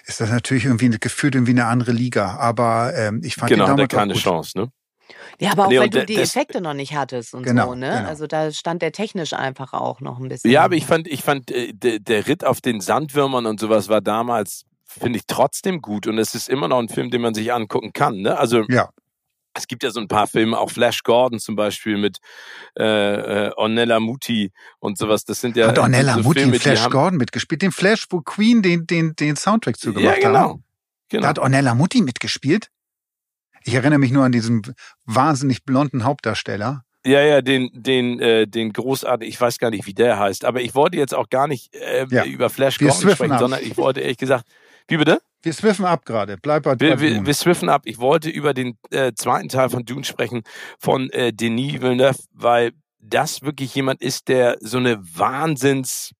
ist das natürlich irgendwie gefühlt irgendwie eine andere Liga. Aber ähm, ich fand Genau, den hat er damals keine. Chance, ne? Ja, aber auch Nee, weil du die das- Effekte noch nicht hattest und Genau, so, ne? genau. Also da stand der technisch einfach auch noch ein bisschen. Ja, aber ich fand, ich fand, äh, der, Ritt auf den Sandwürmern und sowas war damals, finde ich, trotzdem gut. Und es ist immer noch ein Film, den man sich angucken kann. Ne? Also Ja, es gibt ja so ein paar Filme, auch Flash Gordon zum Beispiel mit äh, äh, Ornella Muti und sowas. Das sind ja hat Ornella so Mutti Filme, Flash Gordon mitgespielt. Den Flash, wo Queen den den den Soundtrack Ja, zugemacht genau. haben. genau. Da hat Ornella Mutti mitgespielt. Ich erinnere mich nur an diesen wahnsinnig blonden Hauptdarsteller. Ja, ja, den, den, äh, den großartig, ich weiß gar nicht, wie der heißt, aber ich wollte jetzt auch gar nicht äh, Ja. über Flash Gordon sprechen, ab. sondern ich wollte ehrlich gesagt, wie bitte? Wir swiffen ab gerade. Bleib bei, Wir, wir, wir swiffen ab. Ich wollte über den äh, zweiten Teil von Dune sprechen, von äh, Denis Villeneuve, weil das wirklich jemand ist, der so eine Wahnsinns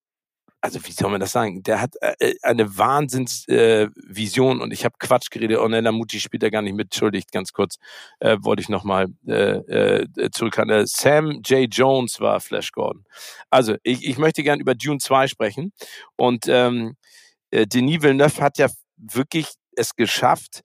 also wie soll man das sagen? Der hat äh, äh eine Wahnsinnsvision äh, und ich habe Quatsch geredet. Ornella Muti spielt da gar nicht mit. Entschuldigt, ganz kurz äh, wollte ich nochmal äh, äh, zurückhalten. Sam J. Jones war Flash Gordon. Also ich, ich möchte gerne über Dune 2 sprechen und ähm, äh, Denis Villeneuve hat ja wirklich es geschafft,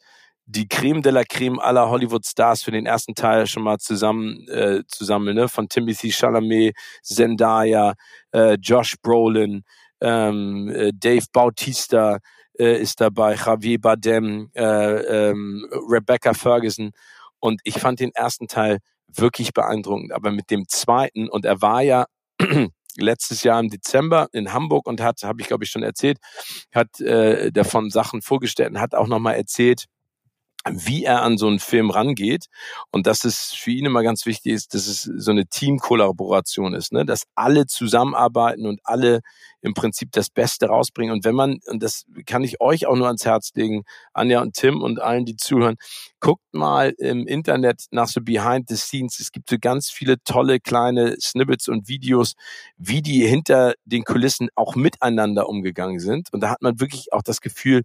die Creme de la Creme aller Hollywood-Stars für den ersten Teil schon mal zusammen äh, zu sammeln, ne? Von Timothy Chalamet, Zendaya, äh, Josh Brolin, ähm, äh, Dave Bautista äh, ist dabei, Javier Bardem, äh, ähm, Rebecca Ferguson. Und ich fand den ersten Teil wirklich beeindruckend. Aber mit dem zweiten, und er war ja letztes Jahr im Dezember in Hamburg und hat, habe ich glaube ich schon erzählt, hat äh, davon Sachen vorgestellt und hat auch nochmal erzählt, wie er an so einen Film rangeht und dass es für ihn immer ganz wichtig ist, dass es so eine Teamkollaboration ist, ne? dass alle zusammenarbeiten und alle im Prinzip das Beste rausbringen. Und wenn man, und das kann ich euch auch nur ans Herz legen, Anja und Tim und allen, die zuhören, guckt mal im Internet nach so Behind the Scenes. Es gibt so ganz viele tolle kleine Snippets und Videos, wie die hinter den Kulissen auch miteinander umgegangen sind. Und da hat man wirklich auch das Gefühl,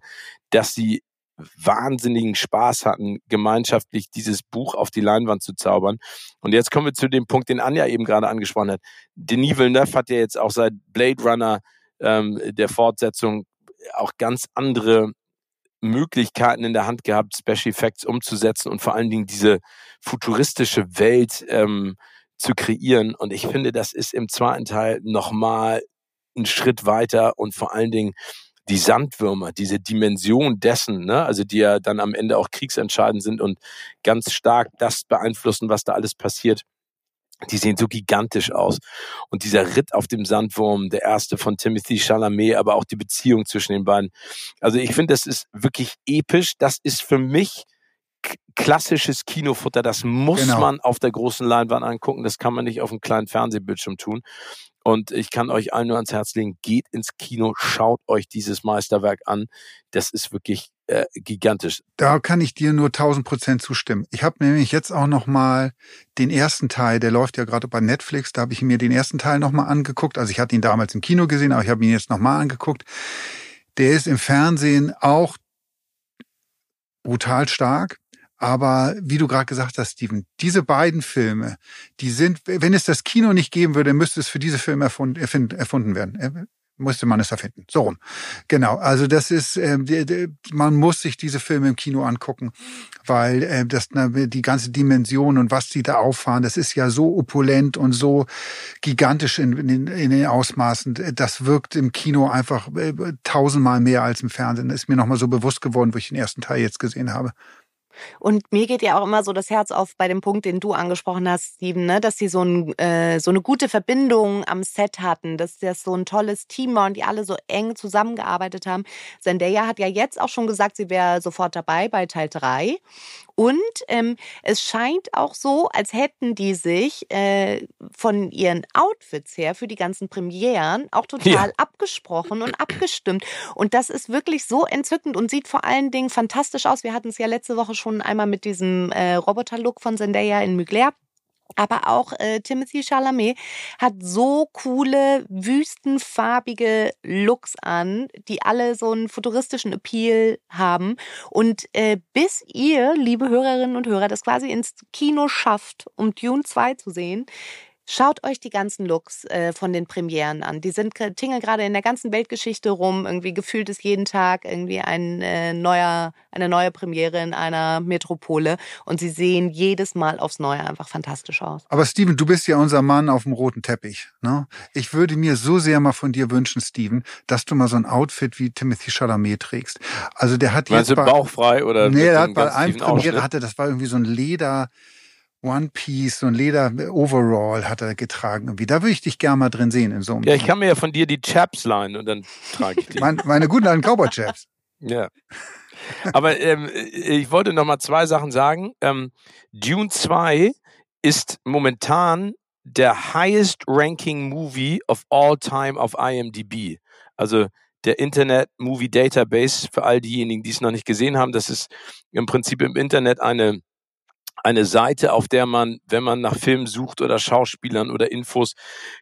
dass sie wahnsinnigen Spaß hatten, gemeinschaftlich dieses Buch auf die Leinwand zu zaubern. Und jetzt kommen wir zu dem Punkt, den Anja eben gerade angesprochen hat. Denis Villeneuve hat ja jetzt auch seit Blade Runner ähm, der Fortsetzung auch ganz andere Möglichkeiten in der Hand gehabt, Special Effects umzusetzen und vor allen Dingen diese futuristische Welt ähm, zu kreieren. Und ich finde, das ist im zweiten Teil nochmal ein Schritt weiter und vor allen Dingen die Sandwürmer, diese Dimension dessen, ne, also die ja dann am Ende auch kriegsentscheidend sind und ganz stark das beeinflussen, was da alles passiert. Die sehen so gigantisch aus. Und dieser Ritt auf dem Sandwurm, der erste von Timothy Chalamet, aber auch die Beziehung zwischen den beiden. Also ich finde, das ist wirklich episch. Das ist für mich klassisches Kinofutter. Das muss genau. man auf der großen Leinwand angucken. Das kann man nicht auf einem kleinen Fernsehbildschirm tun. Und ich kann euch allen nur ans Herz legen, geht ins Kino, schaut euch dieses Meisterwerk an. Das ist wirklich äh, gigantisch. Da kann ich dir nur 1000 Prozent zustimmen. Ich habe nämlich jetzt auch noch mal den ersten Teil, der läuft ja gerade bei Netflix, da habe ich mir den ersten Teil noch mal angeguckt. Also ich hatte ihn damals im Kino gesehen, aber ich habe ihn jetzt noch mal angeguckt. Der ist im Fernsehen auch brutal stark. Aber wie du gerade gesagt hast, Steven, diese beiden Filme, die sind, wenn es das Kino nicht geben würde, müsste es für diese Filme erfunden, erfunden werden. Äh, musste man es erfinden. So rum. Genau. Also das ist, äh, man muss sich diese Filme im Kino angucken, weil äh, das die ganze Dimension und was die da auffahren, das ist ja so opulent und so gigantisch in, in, in den Ausmaßen. Das wirkt im Kino einfach äh, tausendmal mehr als im Fernsehen. Das ist mir nochmal so bewusst geworden, wo ich den ersten Teil jetzt gesehen habe. Und mir geht ja auch immer so das Herz auf bei dem Punkt, den du angesprochen hast, Steven, ne? dass sie so, ein, äh, so eine gute Verbindung am Set hatten, dass das so ein tolles Team war und die alle so eng zusammengearbeitet haben. Zendaya hat ja jetzt auch schon gesagt, sie wäre sofort dabei bei Teil 3. Und ähm, es scheint auch so, als hätten die sich äh, von ihren Outfits her für die ganzen Premieren auch total ja. abgesprochen und abgestimmt. Und das ist wirklich so entzückend und sieht vor allen Dingen fantastisch aus. Wir hatten es ja letzte Woche schon einmal mit diesem äh, Roboter-Look von Zendaya in Mugler. Aber auch äh, Timothy Chalamet hat so coole, wüstenfarbige Looks an, die alle so einen futuristischen Appeal haben. Und äh, bis ihr, liebe Hörerinnen und Hörer, das quasi ins Kino schafft, um Dune 2 zu sehen, Schaut euch die ganzen Looks äh, von den Premieren an. Die sind tingeln gerade in der ganzen Weltgeschichte rum. Irgendwie gefühlt ist jeden Tag irgendwie ein äh, neuer, eine neue Premiere in einer Metropole. Und sie sehen jedes Mal aufs Neue einfach fantastisch aus. Aber Steven, du bist ja unser Mann auf dem roten Teppich. Ne? Ich würde mir so sehr mal von dir wünschen, Steven, dass du mal so ein Outfit wie Timothy Chalamet trägst. Also der hat jetzt. Meinst du bauchfrei oder? Nee, er hat bei einem Premiere hatte, das war irgendwie so ein Leder. One Piece, so ein Leder-Overall hat er getragen. Irgendwie. Da würde ich dich gerne mal drin sehen. In so einem ja, ich kann mir ja von dir die Chaps leihen und dann trage ich die. meine, meine guten alten Cowboy-Chaps. Ja. Aber ähm, ich wollte noch mal zwei Sachen sagen. Ähm, Dune 2 ist momentan der highest ranking Movie of all time auf IMDb. Also der Internet Movie Database für all diejenigen, die es noch nicht gesehen haben. Das ist im Prinzip im Internet eine eine Seite, auf der man, wenn man nach Filmen sucht oder Schauspielern oder Infos,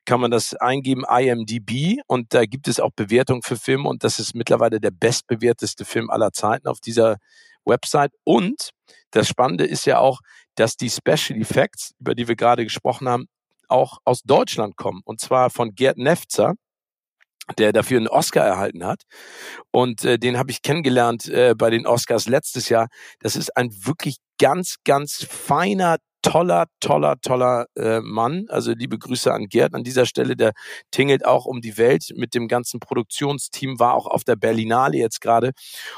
kann man das eingeben, IMDB. Und da gibt es auch Bewertungen für Filme. Und das ist mittlerweile der bestbewerteste Film aller Zeiten auf dieser Website. Und das Spannende ist ja auch, dass die Special Effects, über die wir gerade gesprochen haben, auch aus Deutschland kommen. Und zwar von Gerd Nefzer der dafür einen Oscar erhalten hat. Und äh, den habe ich kennengelernt äh, bei den Oscars letztes Jahr. Das ist ein wirklich ganz, ganz feiner, toller, toller, toller äh, Mann. Also liebe Grüße an Gerd an dieser Stelle. Der tingelt auch um die Welt mit dem ganzen Produktionsteam, war auch auf der Berlinale jetzt gerade.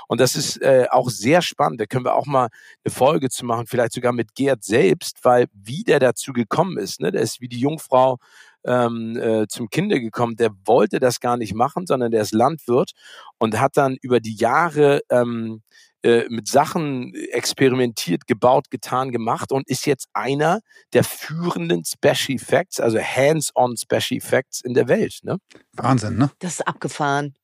Und das ist äh, auch sehr spannend. Da können wir auch mal eine Folge zu machen, vielleicht sogar mit Gerd selbst, weil wie der dazu gekommen ist. Ne? Der ist wie die Jungfrau ähm, äh, zum Kinde gekommen, der wollte das gar nicht machen, sondern der ist Landwirt und hat dann über die Jahre ähm, äh, mit Sachen experimentiert, gebaut, getan, gemacht und ist jetzt einer der führenden Special Effects, also Hands-on Special Effects in der Welt. Ne? Wahnsinn, ne? Das ist abgefahren.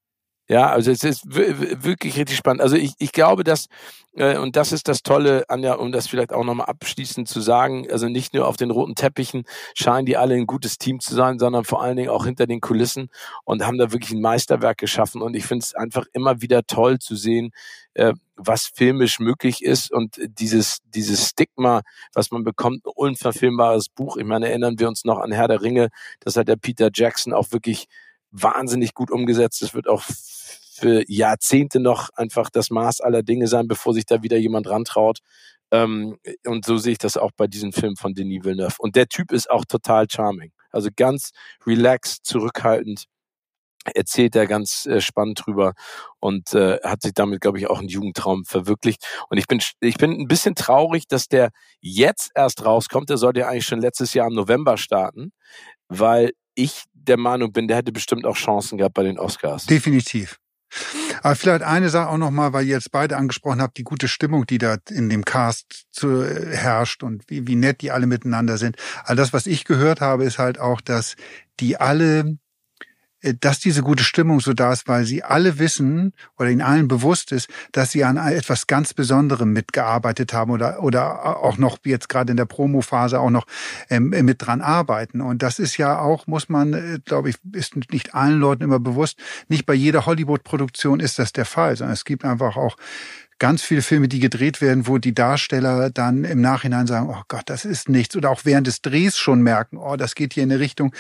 Ja, also es ist wirklich richtig spannend. Also ich, ich glaube, dass, äh, und das ist das Tolle, Anja, um das vielleicht auch nochmal abschließend zu sagen, also nicht nur auf den roten Teppichen scheinen die alle ein gutes Team zu sein, sondern vor allen Dingen auch hinter den Kulissen und haben da wirklich ein Meisterwerk geschaffen. Und ich finde es einfach immer wieder toll zu sehen, äh, was filmisch möglich ist und dieses, dieses Stigma, was man bekommt, ein unverfilmbares Buch. Ich meine, erinnern wir uns noch an Herr der Ringe, das hat der Peter Jackson auch wirklich wahnsinnig gut umgesetzt. Es wird auch für Jahrzehnte noch einfach das Maß aller Dinge sein, bevor sich da wieder jemand rantraut. Ähm, und so sehe ich das auch bei diesem Film von Denis Villeneuve. Und der Typ ist auch total charming. Also ganz relaxed, zurückhaltend, erzählt er ganz äh, spannend drüber und äh, hat sich damit, glaube ich, auch einen Jugendtraum verwirklicht. Und ich bin, ich bin ein bisschen traurig, dass der jetzt erst rauskommt. Der sollte ja eigentlich schon letztes Jahr im November starten, weil ich der Meinung bin, der hätte bestimmt auch Chancen gehabt bei den Oscars. Definitiv. Aber vielleicht eine Sache auch nochmal, weil ihr jetzt beide angesprochen habt, die gute Stimmung, die da in dem Cast zu, äh, herrscht und wie, wie nett die alle miteinander sind. All das, was ich gehört habe, ist halt auch, dass die alle dass diese gute Stimmung so da ist, weil sie alle wissen oder ihnen allen bewusst ist, dass sie an etwas ganz Besonderem mitgearbeitet haben oder, oder auch noch jetzt gerade in der Promo-Phase auch noch ähm, mit dran arbeiten. Und das ist ja auch, muss man, äh, glaube ich, ist nicht allen Leuten immer bewusst. Nicht bei jeder Hollywood-Produktion ist das der Fall, sondern es gibt einfach auch ganz viele Filme, die gedreht werden, wo die Darsteller dann im Nachhinein sagen, oh Gott, das ist nichts. Oder auch während des Drehs schon merken, oh, das geht hier in eine Richtung,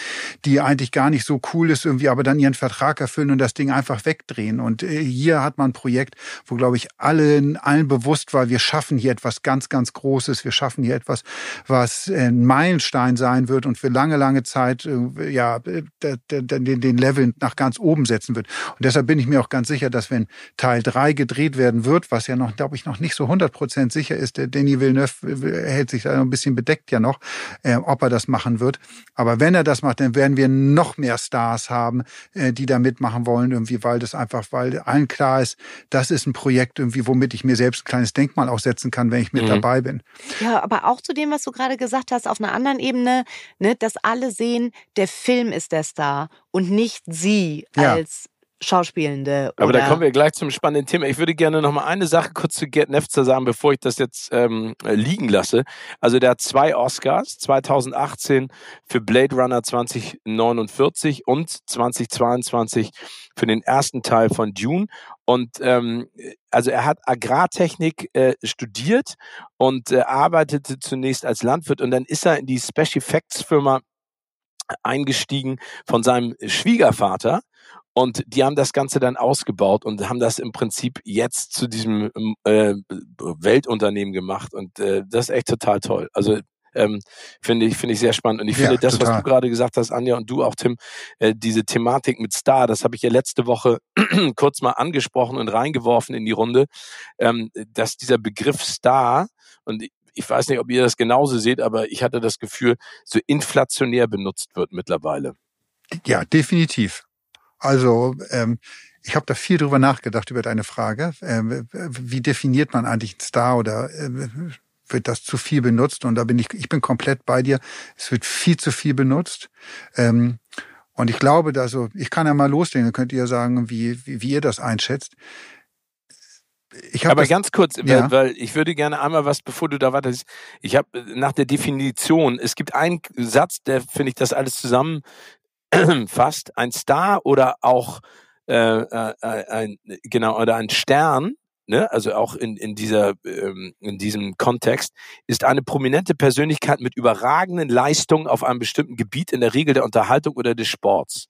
die eigentlich gar nicht so cool ist irgendwie, aber dann ihren Vertrag erfüllen und das Ding einfach wegdrehen. Und äh, hier hat man ein Projekt, wo, glaube ich, allen, allen bewusst war, wir schaffen hier etwas ganz, ganz Großes. Wir schaffen hier etwas, was ein Meilenstein sein wird und für lange, lange Zeit, äh, ja, den, den Level nach ganz oben setzen wird. Und deshalb bin ich mir auch ganz sicher, dass wenn Teil drei gedreht werden wird, was ja noch, glaube ich, noch nicht so 100 Prozent sicher ist. Der Denis Villeneuve hält sich da ein bisschen bedeckt ja noch, äh, ob er das machen wird. Aber wenn er das macht, dann werden wir noch mehr Stars haben, äh, die da mitmachen wollen, irgendwie, weil das einfach, weil allen klar ist, das ist ein Projekt irgendwie, womit ich mir selbst ein kleines Denkmal aufsetzen kann, wenn ich mit mhm. dabei bin. Ja, aber auch zu dem, was du gerade gesagt hast, auf einer anderen Ebene, ne, dass alle sehen, der Film ist der Star und nicht sie ja. als Schauspielende. Aber da kommen wir gleich zum spannenden Thema. Ich würde gerne noch mal eine Sache kurz zu Gerd Nefzer sagen, bevor ich das jetzt ähm, liegen lasse. Also der hat zwei Oscars, 2018 für Blade Runner 2049 und 2022 für den ersten Teil von Dune. Und ähm, also er hat Agrartechnik äh, studiert und äh, arbeitete zunächst als Landwirt und dann ist er in die Special Effects Firma eingestiegen von seinem Schwiegervater und die haben das Ganze dann ausgebaut und haben das im Prinzip jetzt zu diesem äh, Weltunternehmen gemacht. Und äh, das ist echt total toll. Also ähm, finde ich finde ich sehr spannend und ich finde ja, das total. was du gerade gesagt hast Anja und du auch Tim äh, diese Thematik mit Star das habe ich ja letzte Woche kurz mal angesprochen und reingeworfen in die Runde ähm, dass dieser Begriff Star und ich weiß nicht ob ihr das genauso seht aber ich hatte das Gefühl so inflationär benutzt wird mittlerweile ja definitiv also ähm, ich habe da viel drüber nachgedacht über deine Frage. Ähm, wie definiert man eigentlich einen Star oder äh, wird das zu viel benutzt? Und da bin ich, ich bin komplett bei dir. Es wird viel zu viel benutzt. Ähm, und ich glaube, also ich kann ja mal loslegen, dann könnt ihr sagen, wie, wie, wie ihr das einschätzt. ich Aber ganz kurz, Ja. weil, ich würde gerne einmal was, bevor du da weiterst. Ich habe nach der Definition, es gibt einen Satz, der finde ich das alles zusammenfasst. Ein Star oder auch äh, äh, ein genau oder ein Stern, ne? Also auch in in dieser ähm, in diesem Kontext ist eine prominente Persönlichkeit mit überragenden Leistungen auf einem bestimmten Gebiet, in der Regel der Unterhaltung oder des Sports.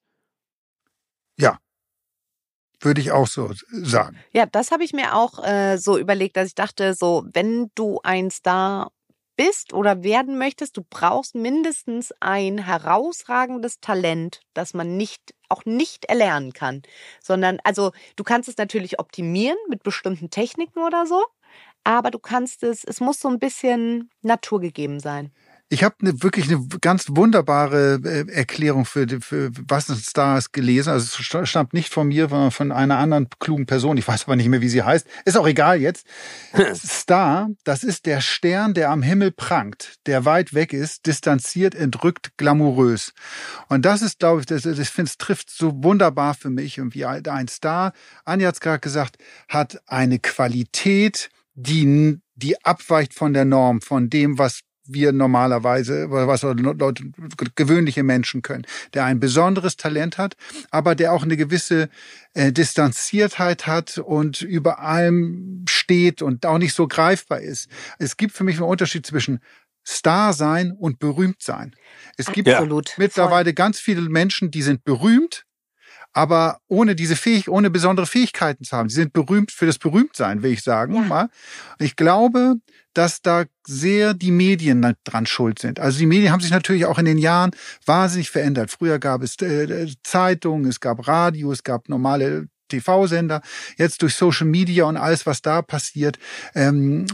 würde ich auch so sagen. Ja, das habe ich mir auch äh, so überlegt, dass ich dachte, so, wenn du ein Star bist oder werden möchtest, du brauchst mindestens ein herausragendes Talent, das man nicht auch nicht erlernen kann, sondern also du kannst es natürlich optimieren mit bestimmten Techniken oder so, aber du kannst es, es muss so ein bisschen naturgegeben sein. Ich habe ne, wirklich eine ganz wunderbare äh, Erklärung für, für was ein Star ist gelesen. Also es sta- stammt nicht von mir, sondern von einer anderen klugen Person. Ich weiß aber nicht mehr, wie sie heißt. Ist auch egal jetzt. Star, das ist der Stern, der am Himmel prangt, der weit weg ist, distanziert, entrückt, glamourös. Und das ist, glaube ich, das, das- ich finde, es trifft so wunderbar für mich. Irgendwie ein ein Star, Anja hat es gerade gesagt, hat eine Qualität, die, die abweicht von der Norm, von dem, was wir normalerweise, was Leute, gewöhnliche Menschen können, der ein besonderes Talent hat, aber der auch eine gewisse äh, Distanziertheit hat und über allem steht und auch nicht so greifbar ist. Es gibt für mich einen Unterschied zwischen Star sein und berühmt sein. Es gibt Absolut. mittlerweile ganz viele Menschen, die sind berühmt, aber ohne diese Fähig, ohne besondere Fähigkeiten zu haben. Sie sind berühmt für das Berühmtsein, will ich sagen. Ja. Mal. Ich glaube, dass da sehr die Medien dran schuld sind. Also die Medien haben sich natürlich auch in den Jahren wahnsinnig verändert. Früher gab es äh, Zeitungen, es gab Radio, es gab normale TV-Sender. Jetzt durch Social Media und alles, was da passiert, ähm,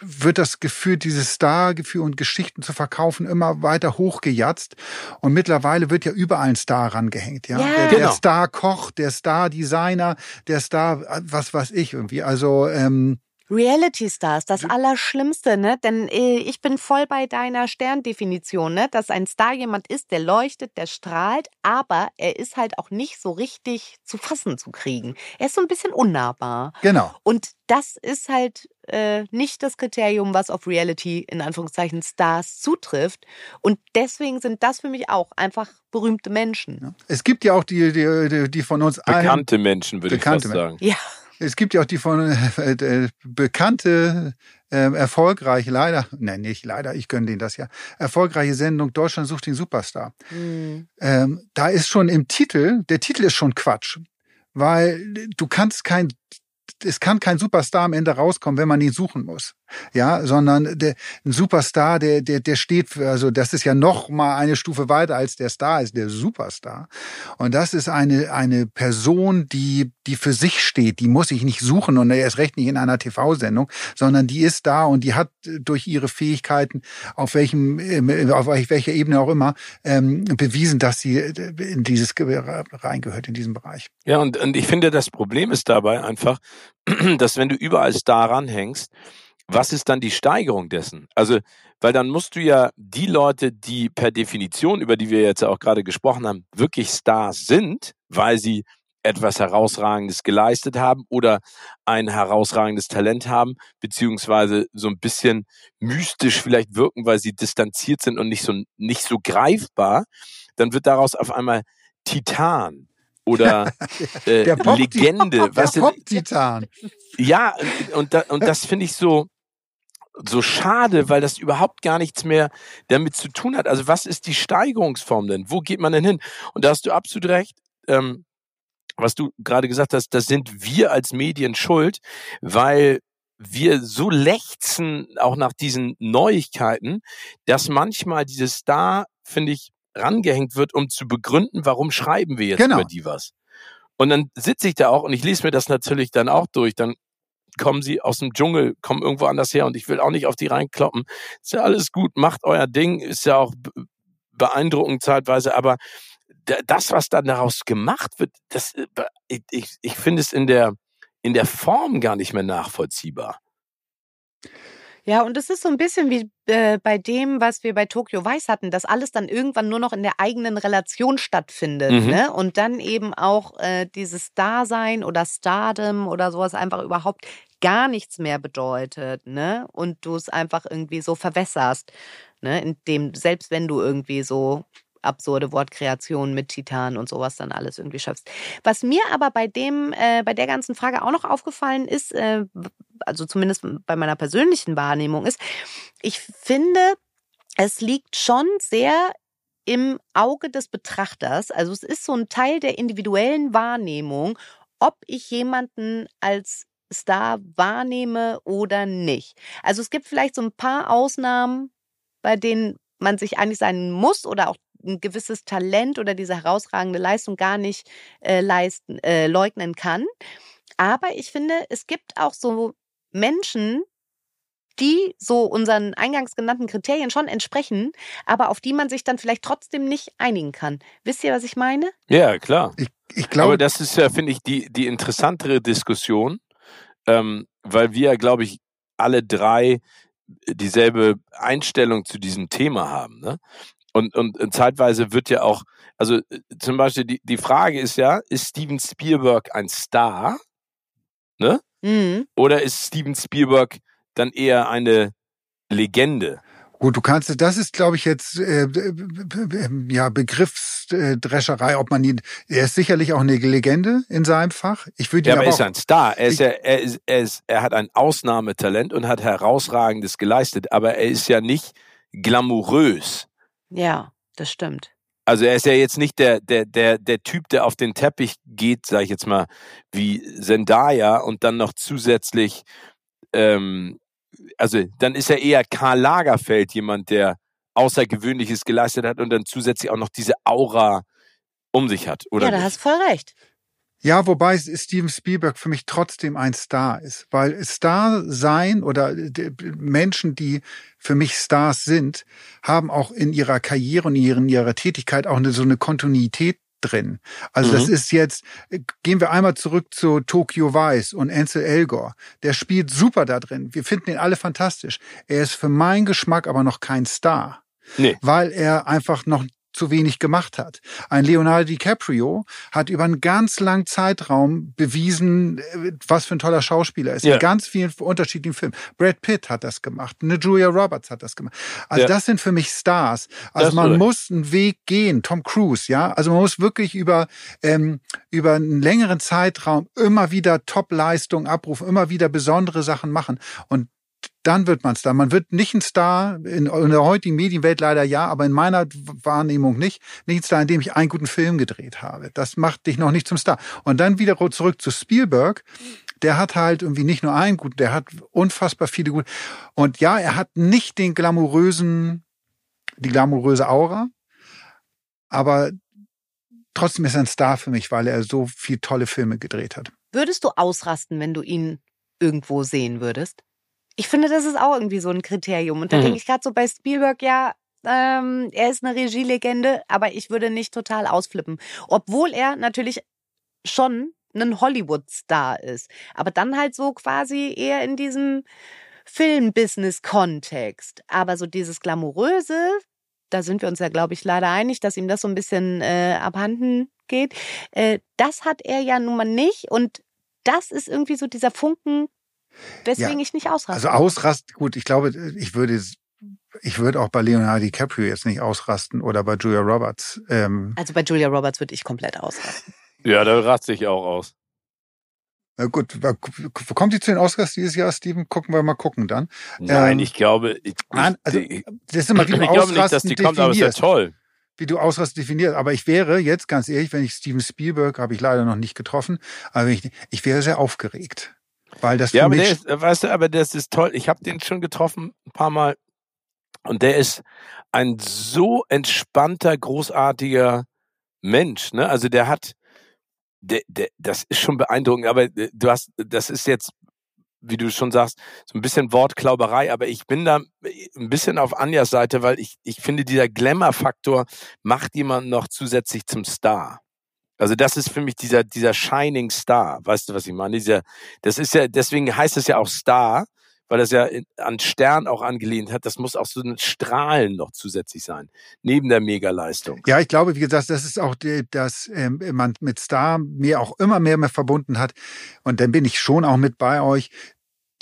wird das Gefühl, dieses Star-Gefühl und Geschichten zu verkaufen, immer weiter hochgejatzt. Und mittlerweile wird ja überall ein Star rangehängt. Ja? Ja. Der, der Genau. Star-Koch, der Star-Designer, der Star, was weiß ich irgendwie. Also ähm, Reality Stars, das Allerschlimmste, ne? Denn äh, ich bin voll bei deiner Sterndefinition, ne? Dass ein Star jemand ist, der leuchtet, der strahlt, aber er ist halt auch nicht so richtig zu fassen zu kriegen. Er ist so ein bisschen unnahbar. genau. Und das ist halt äh, nicht das Kriterium, was auf Reality in Anführungszeichen Stars zutrifft. Und deswegen sind das für mich auch einfach berühmte Menschen. Es gibt ja auch die, die, die, von uns allen Bekannte Menschen, würde ich fast sagen. Ja. Es gibt ja auch die von äh, äh, bekannte, äh, erfolgreiche, leider, nein, nicht leider, ich gönne denen das ja, erfolgreiche Sendung Deutschland sucht den Superstar. Hm. Ähm, da ist schon im Titel, der Titel ist schon Quatsch, weil du kannst kein, es kann kein Superstar am Ende rauskommen, wenn man ihn suchen muss. Ja, sondern der, ein Superstar, der, der, der steht für, also das ist ja noch mal eine Stufe weiter als der Star ist, der Superstar. Und das ist eine, eine Person, die, die für sich steht, die muss ich nicht suchen und erst recht nicht in einer TV-Sendung, sondern die ist da und die hat durch ihre Fähigkeiten, auf welchem, ähm, auf welcher Ebene auch immer, ähm, bewiesen, dass sie in dieses Ge- reingehört, in diesem Bereich. Ja, und, und ich finde, das Problem ist dabei einfach, dass wenn du überall Star ranhängst, was ist dann die Steigerung dessen? Also, weil dann musst du ja die Leute, die per Definition, über die wir jetzt auch gerade gesprochen haben, wirklich Stars sind, weil sie etwas Herausragendes geleistet haben oder ein herausragendes Talent haben, beziehungsweise so ein bisschen mystisch vielleicht wirken, weil sie distanziert sind und nicht so, nicht so greifbar, dann wird daraus auf einmal Titan oder äh, Legende. Der Pop-Titan. ja, und, da, und das finde ich so, so schade, weil das überhaupt gar nichts mehr damit zu tun hat. Also was ist die Steigerungsform denn? Wo geht man denn hin? Und da hast du absolut recht. Ähm, was du gerade gesagt hast, das sind wir als Medien schuld, weil wir so lechzen auch nach diesen Neuigkeiten, dass manchmal dieses Star, finde ich, rangehängt wird, um zu begründen, warum schreiben wir jetzt Genau. über die was. Und dann sitze ich da auch und ich lese mir das natürlich dann auch durch. Dann kommen sie aus dem Dschungel, kommen irgendwo anders her und ich will auch nicht auf die reinkloppen. Ist ja alles gut, macht euer Ding, ist ja auch be- beeindruckend zeitweise, aber da- das, was dann daraus gemacht wird, das, äh, ich, ich, ich finde es in der, in der Form gar nicht mehr nachvollziehbar. Ja, und es ist so ein bisschen wie äh, bei dem, was wir bei Tokyo Weiß hatten, dass alles dann irgendwann nur noch in der eigenen Relation stattfindet. Mhm. Ne? Und dann eben auch äh, dieses Dasein oder Stardom oder sowas einfach überhaupt gar nichts mehr bedeutet, ne? Und du es einfach irgendwie so verwässerst, ne? Indem, selbst wenn du irgendwie so absurde Wortkreationen mit Titan und sowas dann alles irgendwie schaffst. Was mir aber bei dem, äh, bei der ganzen Frage auch noch aufgefallen ist, äh, also zumindest bei meiner persönlichen Wahrnehmung ist, ich finde, es liegt schon sehr im Auge des Betrachters. Also es ist so ein Teil der individuellen Wahrnehmung, ob ich jemanden als Star wahrnehme oder nicht. Also es gibt vielleicht so ein paar Ausnahmen, bei denen man sich eigentlich sein muss oder auch ein gewisses Talent oder diese herausragende Leistung gar nicht äh, leisten, äh, leugnen kann. Aber ich finde, es gibt auch so Menschen, die so unseren eingangs genannten Kriterien schon entsprechen, aber auf die man sich dann vielleicht trotzdem nicht einigen kann. Wisst ihr, was ich meine? Ja, klar. Ich, ich glaube, Aber das ist ja, finde ich, die, die interessantere Diskussion, ähm, weil wir, glaube ich, alle drei dieselbe Einstellung zu diesem Thema haben. Ne? Und, und, und zeitweise wird ja auch, also äh, zum Beispiel die, die Frage ist ja, ist Steven Spielberg ein Star? Ne? Mhm. Oder ist Steven Spielberg dann eher eine Legende? Gut, du kannst, das ist, glaube ich, jetzt äh, ja Begriffsdrescherei, ob man ihn. Er ist sicherlich auch eine Legende in seinem Fach. Ich würde Ja, aber aber er ist auch, ein Star. Er, ist ja, er, ist, er, ist, er hat ein Ausnahmetalent und hat herausragendes geleistet, aber er ist ja nicht glamourös. Ja, das stimmt. Also er ist ja jetzt nicht der, der, der, der Typ, der auf den Teppich geht, sage ich jetzt mal, wie Zendaya und dann noch zusätzlich, ähm, also dann ist er eher Karl Lagerfeld, jemand, der Außergewöhnliches geleistet hat und dann zusätzlich auch noch diese Aura um sich hat, oder? ja, da hast du voll recht. Ja, wobei Steven Spielberg für mich trotzdem ein Star ist, weil Star sein oder die Menschen, die für mich Stars sind, haben auch in ihrer Karriere und in ihrer Tätigkeit auch eine, so eine Kontinuität drin. Also das Mhm. ist jetzt, gehen wir einmal zurück zu Tokyo Vice und Ansel Elgor. Der spielt super da drin. Wir finden ihn alle fantastisch. Er ist für meinen Geschmack aber noch kein Star Nee. weil er einfach noch zu wenig gemacht hat. Ein Leonardo DiCaprio hat über einen ganz langen Zeitraum bewiesen, äh, was für ein toller Schauspieler er ist. Ja. In ganz vielen unterschiedlichen Filmen. Brad Pitt hat das gemacht. Eine Julia Roberts hat das gemacht. Also Ja. das sind für mich Stars. Also Das man ist muss einen Weg gehen. Tom Cruise, ja. Also man muss wirklich über, ähm, über einen längeren Zeitraum immer wieder Top-Leistung abrufen, immer wieder besondere Sachen machen. Und dann wird man Star. Man wird nicht ein Star, in, in der heutigen Medienwelt leider ja, aber in meiner Wahrnehmung nicht, nicht ein Star, indem ich einen guten Film gedreht habe. Das macht dich noch nicht zum Star. Und dann wieder zurück zu Spielberg. Der hat halt irgendwie nicht nur einen guten, der hat unfassbar viele gute. Und ja, er hat nicht den glamourösen, die glamouröse Aura, aber trotzdem ist er ein Star für mich, weil er so viel tolle Filme gedreht hat. Würdest du ausrasten, wenn du ihn irgendwo sehen würdest? Ich finde, das ist auch irgendwie so ein Kriterium. Und da Mhm. denke ich gerade so bei Spielberg, ja, ähm, er ist eine Regielegende, aber ich würde nicht total ausflippen. Obwohl er natürlich schon ein Hollywood-Star ist. Aber dann halt so quasi eher in diesem Film-Business-Kontext. Aber so dieses Glamouröse, da sind wir uns ja, glaube ich, leider einig, dass ihm das so ein bisschen äh, abhanden geht. Äh, das hat er ja nun mal nicht. Und das ist irgendwie so dieser Funken, weswegen ich nicht ausraste. Also ausrast, gut, ich glaube, ich würde, ich würde auch bei Leonardo DiCaprio jetzt nicht ausrasten oder bei Julia Roberts. Ähm, Also bei Julia Roberts würde ich komplett ausrasten. Ja, da raste ich auch aus. na gut, kommt die zu den Oscars dieses Jahr, Steven? Gucken wir mal gucken dann. Nein, Ähm, ich glaube, ich, Nein, also ich, das ist immer, wie ich du glaube nicht, dass Ausrasten die kommt, aber wäre definierst. toll. Wie du Ausrasten definierst. Aber ich wäre jetzt ganz ehrlich, wenn ich Steven Spielberg habe ich leider noch nicht getroffen, aber ich, ich wäre sehr aufgeregt. Weil das Ja, aber der ist, äh, weißt du, aber das ist toll. Ich habe den schon getroffen, ein paar Mal. Und der ist ein so entspannter, großartiger Mensch. Ne? Also der hat, der, der, das ist schon beeindruckend. Aber äh, du hast, das ist jetzt, wie du schon sagst, so ein bisschen Wortklauberei. Aber ich bin da ein bisschen auf Anjas Seite, weil ich, ich finde, dieser Glamour-Faktor macht jemanden noch zusätzlich zum Star. Also das ist für mich dieser, dieser Shining Star. Weißt du, was ich meine? Dieser, das ist ja, deswegen heißt es ja auch Star, weil das ja an Stern auch angelehnt hat. Das muss auch so ein Strahlen noch zusätzlich sein. Neben der Megaleistung. Ja, ich glaube, wie gesagt, das ist auch, dass ähm, man mit Star mir auch immer mehr, mehr verbunden hat. Und dann bin ich schon auch mit bei euch.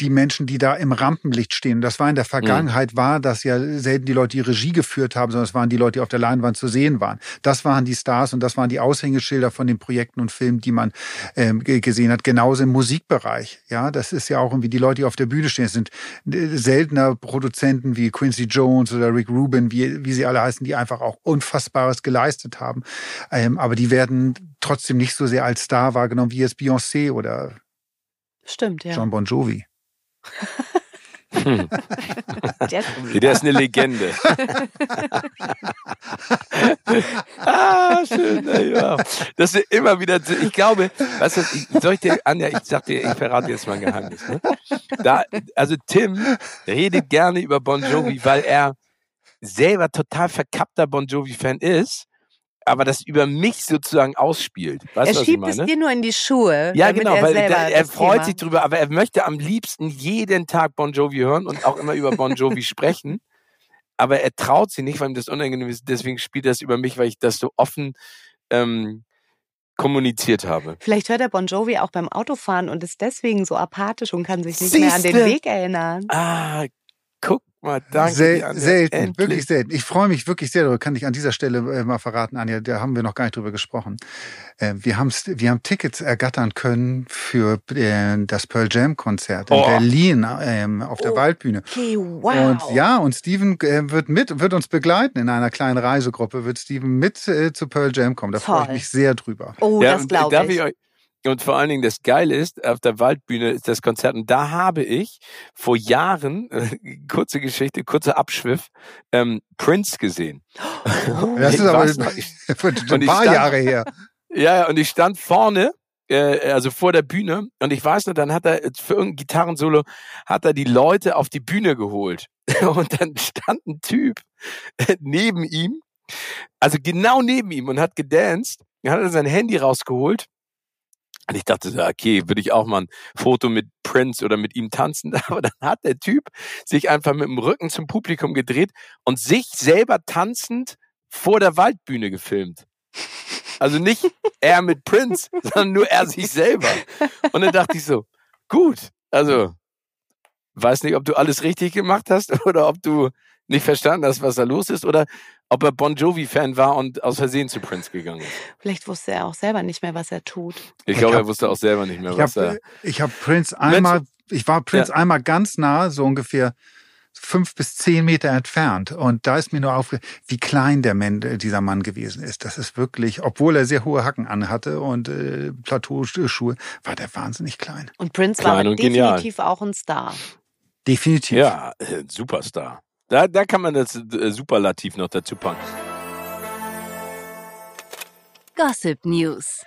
Die Menschen, die da im Rampenlicht stehen. Das war in der Mhm. Vergangenheit, war das ja selten die Leute, die Regie geführt haben, sondern es waren die Leute, die auf der Leinwand zu sehen waren. Das waren die Stars und das waren die Aushängeschilder von den Projekten und Filmen, die man ähm, ge- gesehen hat. Genauso im Musikbereich. Ja, das ist ja auch irgendwie die Leute, die auf der Bühne stehen. Es sind äh, seltener Produzenten wie Quincy Jones oder Rick Rubin, wie, wie sie alle heißen, die einfach auch Unfassbares geleistet haben. Ähm, aber die werden trotzdem nicht so sehr als Star wahrgenommen wie jetzt Beyoncé oder Stimmt, ja. John Bon Jovi. Hm. Der, Der ist eine Legende. ah, schön. Ja. Das ist immer wieder, ich glaube, weißt du, ich, soll ich dir, Anja, ich sag dir, ich verrate jetzt mal ein Geheimnis. Ne? Da, also Tim redet gerne über Bon Jovi, weil er selber total verkappter Bon Jovi-Fan ist, aber das über mich sozusagen ausspielt. Weißt er schiebt es dir nur in die Schuhe. Ja, genau, er weil der, er freut Thema- sich drüber, aber er möchte am liebsten jeden Tag Bon Jovi hören und auch immer über Bon Jovi sprechen. Aber er traut sich nicht, weil ihm das unangenehm ist. Deswegen spielt er es über mich, weil ich das so offen ähm, kommuniziert habe. Vielleicht hört er Bon Jovi auch beim Autofahren und ist deswegen so apathisch und kann sich nicht mehr an den Siehste? Weg erinnern. Ah, guck mal, danke. Sel dir, Anja. selten, Endlich. wirklich selten. Ich freue mich wirklich sehr darüber, kann ich an dieser Stelle äh, mal verraten, Anja, da haben wir noch gar nicht drüber gesprochen. Äh, wir, haben's, wir haben Tickets ergattern können für äh, das Pearl Jam Konzert in Oh. Berlin ähm, auf der Oh. Waldbühne. Okay, wow. Und ja, und Steven wird mit, wird uns begleiten in einer kleinen Reisegruppe, wird Steven mit zu Pearl Jam kommen. Da freue ich mich sehr drüber. oh, Ja, das glaube darf ich. euch- Und vor allen Dingen das Geile ist, auf der Waldbühne ist das Konzert und da habe ich vor Jahren, kurze Geschichte, kurzer Abschwiff, ähm, Prince gesehen. Das Ich ist aber ein paar stand- Jahre her. Ja, ja, und ich stand vorne, äh, also vor der Bühne, und ich weiß noch, dann hat er für irgendein Gitarrensolo, hat er die Leute auf die Bühne geholt. Und dann stand ein Typ neben ihm, also genau neben ihm und hat gedanced. Dann hat er sein Handy rausgeholt. Und ich dachte, so, okay, würde ich auch mal ein Foto mit Prince oder mit ihm tanzen. Aber dann hat der Typ sich einfach mit dem Rücken zum Publikum gedreht und sich selber tanzend vor der Waldbühne gefilmt. Also nicht er mit Prince, sondern nur er sich selber. Und dann dachte ich so, gut, also weiß nicht, ob du alles richtig gemacht hast oder ob du nicht verstanden hast, was da los ist oder ob er Bon Jovi-Fan war und aus Versehen zu Prince gegangen ist. Vielleicht wusste er auch selber nicht mehr, was er tut. Ich glaube, hab- er wusste auch selber nicht mehr, Ich was habe er. ich hab Prince einmal, ich war Prince einmal ganz nah, so ungefähr fünf bis zehn Meter entfernt. Und da ist mir nur aufgefallen, wie klein der Mann, äh, dieser Mann gewesen ist. Das ist wirklich, obwohl er sehr hohe Hacken anhatte und äh, Plateauschuhe, war der wahnsinnig klein. Und Prince Klein war und genial. definitiv auch ein Star. Definitiv. Ja, äh, Superstar. Da, da kann man das äh, Superlativ noch dazu packen. Gossip News.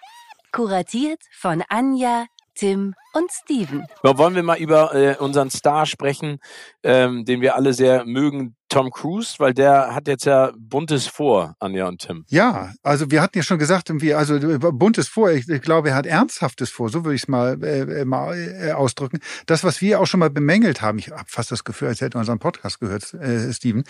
Kuratiert von Anja, Tim und Steven. Ja, wollen wir mal über äh, unseren Star sprechen, ähm, den wir alle sehr mögen, Tom Cruise, weil der hat jetzt ja Buntes vor, Anja und Tim. Ja, also wir hatten ja schon gesagt, irgendwie, also buntes vor, ich, ich glaube, er hat ernsthaftes vor, so würde ich es mal, äh, mal äh, ausdrücken. Das, was wir auch schon mal bemängelt haben, ich habe fast das Gefühl, als hätte man unseren Podcast gehört, äh, Steven.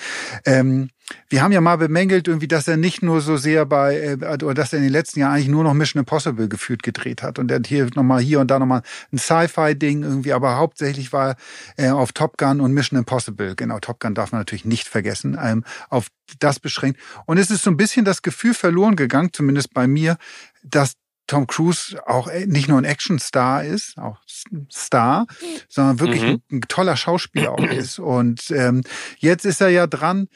Ähm, wir haben ja mal bemängelt, irgendwie, dass er nicht nur so sehr bei, äh, oder dass er in den letzten Jahren eigentlich nur noch Mission Impossible gefühlt gedreht hat. Und er hat hier nochmal hier und da nochmal ein Sci-Fi-Ding irgendwie, aber hauptsächlich war er äh, auf Top Gun und Mission Impossible. Genau, Top Gun darf man natürlich nicht vergessen, ähm, auf das beschränkt. Und es ist so ein bisschen das Gefühl verloren gegangen, zumindest bei mir, dass Tom Cruise auch äh, nicht nur ein Actionstar ist, auch Star, sondern wirklich Mhm. ein, ein toller Schauspieler auch ist. Und ähm, jetzt ist er ja dran,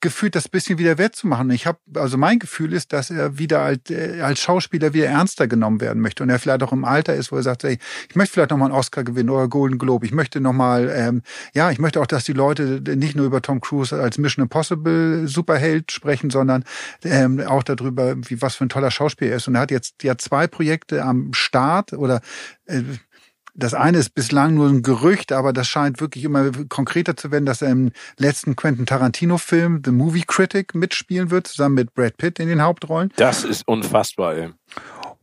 gefühlt das bisschen wieder wettzumachen. Ich habe, also mein Gefühl ist, dass er wieder als, äh, als Schauspieler wieder ernster genommen werden möchte und er vielleicht auch im Alter ist, wo er sagt, ey, ich möchte vielleicht noch mal einen Oscar gewinnen oder Golden Globe. Ich möchte noch mal, ähm, ja, ich möchte auch, dass die Leute nicht nur über Tom Cruise als Mission Impossible Superheld sprechen, sondern ähm, auch darüber, wie was für ein toller Schauspieler er ist. Und er hat jetzt ja zwei Projekte am Start oder äh, das eine ist bislang nur ein Gerücht, aber das scheint wirklich immer konkreter zu werden, dass er im letzten Quentin Tarantino-Film The Movie Critic mitspielen wird, zusammen mit Brad Pitt in den Hauptrollen. Das ist unfassbar, ey.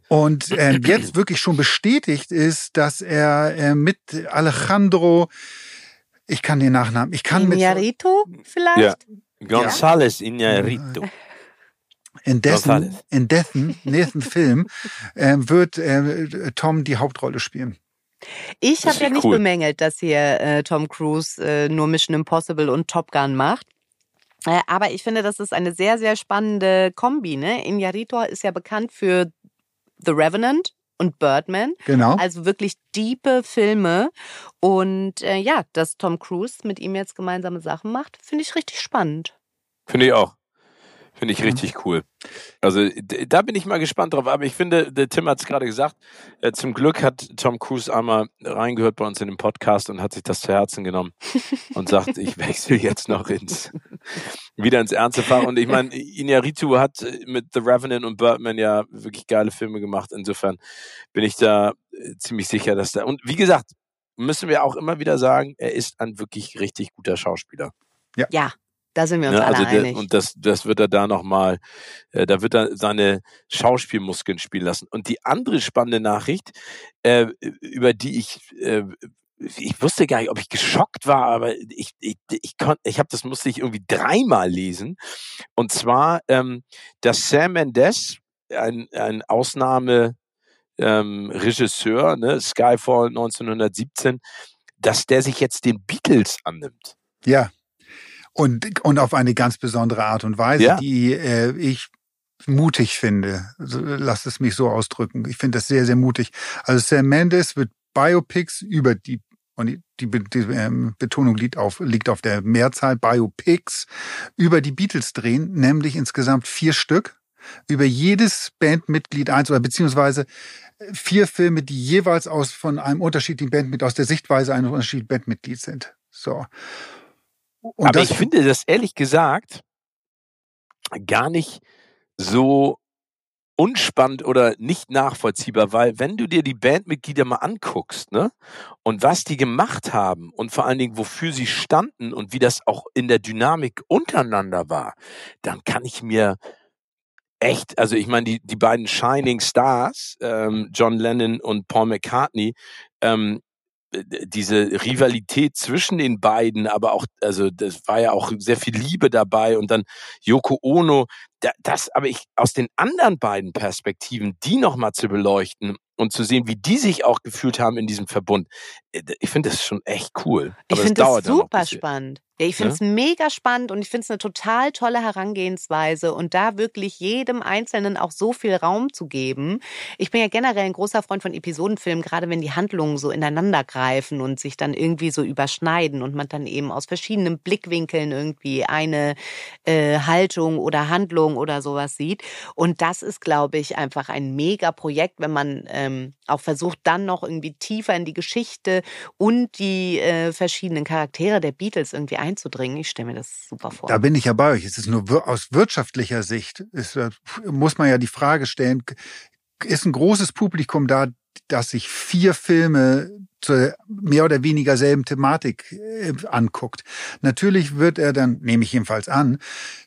Und ähm, jetzt wirklich schon bestätigt ist, dass er äh, mit Alejandro, ich kann den Nachnamen, ich kann mit Iñárritu vielleicht? González Iñárritu. in dessen, in dessen nächsten Film äh, wird äh, Tom die Hauptrolle spielen. Ich habe ja nicht cool. bemängelt, dass hier äh, Tom Cruise äh, nur Mission Impossible und Top Gun macht. Äh, aber ich finde, das ist eine sehr, sehr spannende Kombi. Ne? Iñárritu ist ja bekannt für The Revenant und Birdman. Genau. Also wirklich diepe Filme. Und äh, ja, dass Tom Cruise mit ihm jetzt gemeinsame Sachen macht, finde ich richtig spannend. Finde ich auch. Finde ich Mhm. richtig cool. Also da bin ich mal gespannt drauf. Aber ich finde, der Tim hat es gerade gesagt, äh, zum Glück hat Tom Cruise einmal reingehört bei uns in den Podcast und hat sich das zu Herzen genommen und sagt, ich wechsle jetzt noch ins wieder ins ernste Fach. Und ich meine, Iñárritu hat äh, mit The Revenant und Birdman ja wirklich geile Filme gemacht. Insofern bin ich da äh, ziemlich sicher, dass da und wie gesagt, müssen wir auch immer wieder sagen, er ist ein wirklich richtig guter Schauspieler. Ja, da sind wir uns Ne, alle also der, einig. und das, das wird er da nochmal, äh, da wird er seine Schauspielmuskeln spielen lassen. Und die andere spannende Nachricht, äh, über die ich, äh, ich wusste gar nicht, ob ich geschockt war, aber ich, ich, ich konnte, ich habe das musste ich irgendwie dreimal lesen. Und zwar, ähm, dass Sam Mendes, ein, ein Ausnahme ähm, Regisseur, ne, Skyfall 1917, dass der sich jetzt den Beatles annimmt. Ja. Und, und auf eine ganz besondere Art und Weise, Ja. die äh, ich mutig finde. Lass es mich so ausdrücken. Ich finde das sehr, sehr mutig. Also Sam Mendes wird Biopics über die und die, die, die ähm, Betonung liegt auf, liegt auf der Mehrzahl Biopics über die Beatles drehen, nämlich insgesamt vier Stück über jedes Bandmitglied eins oder beziehungsweise vier Filme, die jeweils aus von einem unterschiedlichen Bandmitglied aus der Sichtweise eines unterschiedlichen Bandmitglieds sind. So. Und Aber ich finde das ehrlich gesagt gar nicht so unspannend oder nicht nachvollziehbar, weil wenn du dir die Bandmitglieder mal anguckst, ne, und was die gemacht haben und vor allen Dingen wofür sie standen und wie das auch in der Dynamik untereinander war, dann kann ich mir echt, also ich meine, die, die beiden Shining Stars, ähm, John Lennon und Paul McCartney, ähm, äh, diese Rivalität zwischen den beiden, aber auch, also das war ja auch sehr viel Liebe dabei und dann Yoko Ono, da, das, aber ich aus den anderen beiden Perspektiven, die nochmal zu beleuchten und zu sehen, wie die sich auch gefühlt haben in diesem Verbund, äh, ich finde das schon echt cool. Ich Aber finde das ein super spannend. Ja, ich finde es mega spannend und ich finde es eine total tolle Herangehensweise und da wirklich jedem Einzelnen auch so viel Raum zu geben. Ich bin ja generell ein großer Freund von Episodenfilmen, gerade wenn die Handlungen so ineinander greifen und sich dann irgendwie so überschneiden und man dann eben aus verschiedenen Blickwinkeln irgendwie eine äh, Haltung oder Handlung oder sowas sieht. Und das ist, glaube ich, einfach ein mega Projekt, wenn man ähm, auch versucht, dann noch irgendwie tiefer in die Geschichte und die äh, verschiedenen Charaktere der Beatles irgendwie einzudringen. Ich stelle mir das super vor. Da bin ich ja bei euch. Es ist nur aus wirtschaftlicher Sicht, ist, äh, muss man ja die Frage stellen, ist ein großes Publikum da, dass sich vier Filme zur mehr oder weniger selben Thematik äh, anguckt. Natürlich wird er dann, nehme ich jedenfalls an,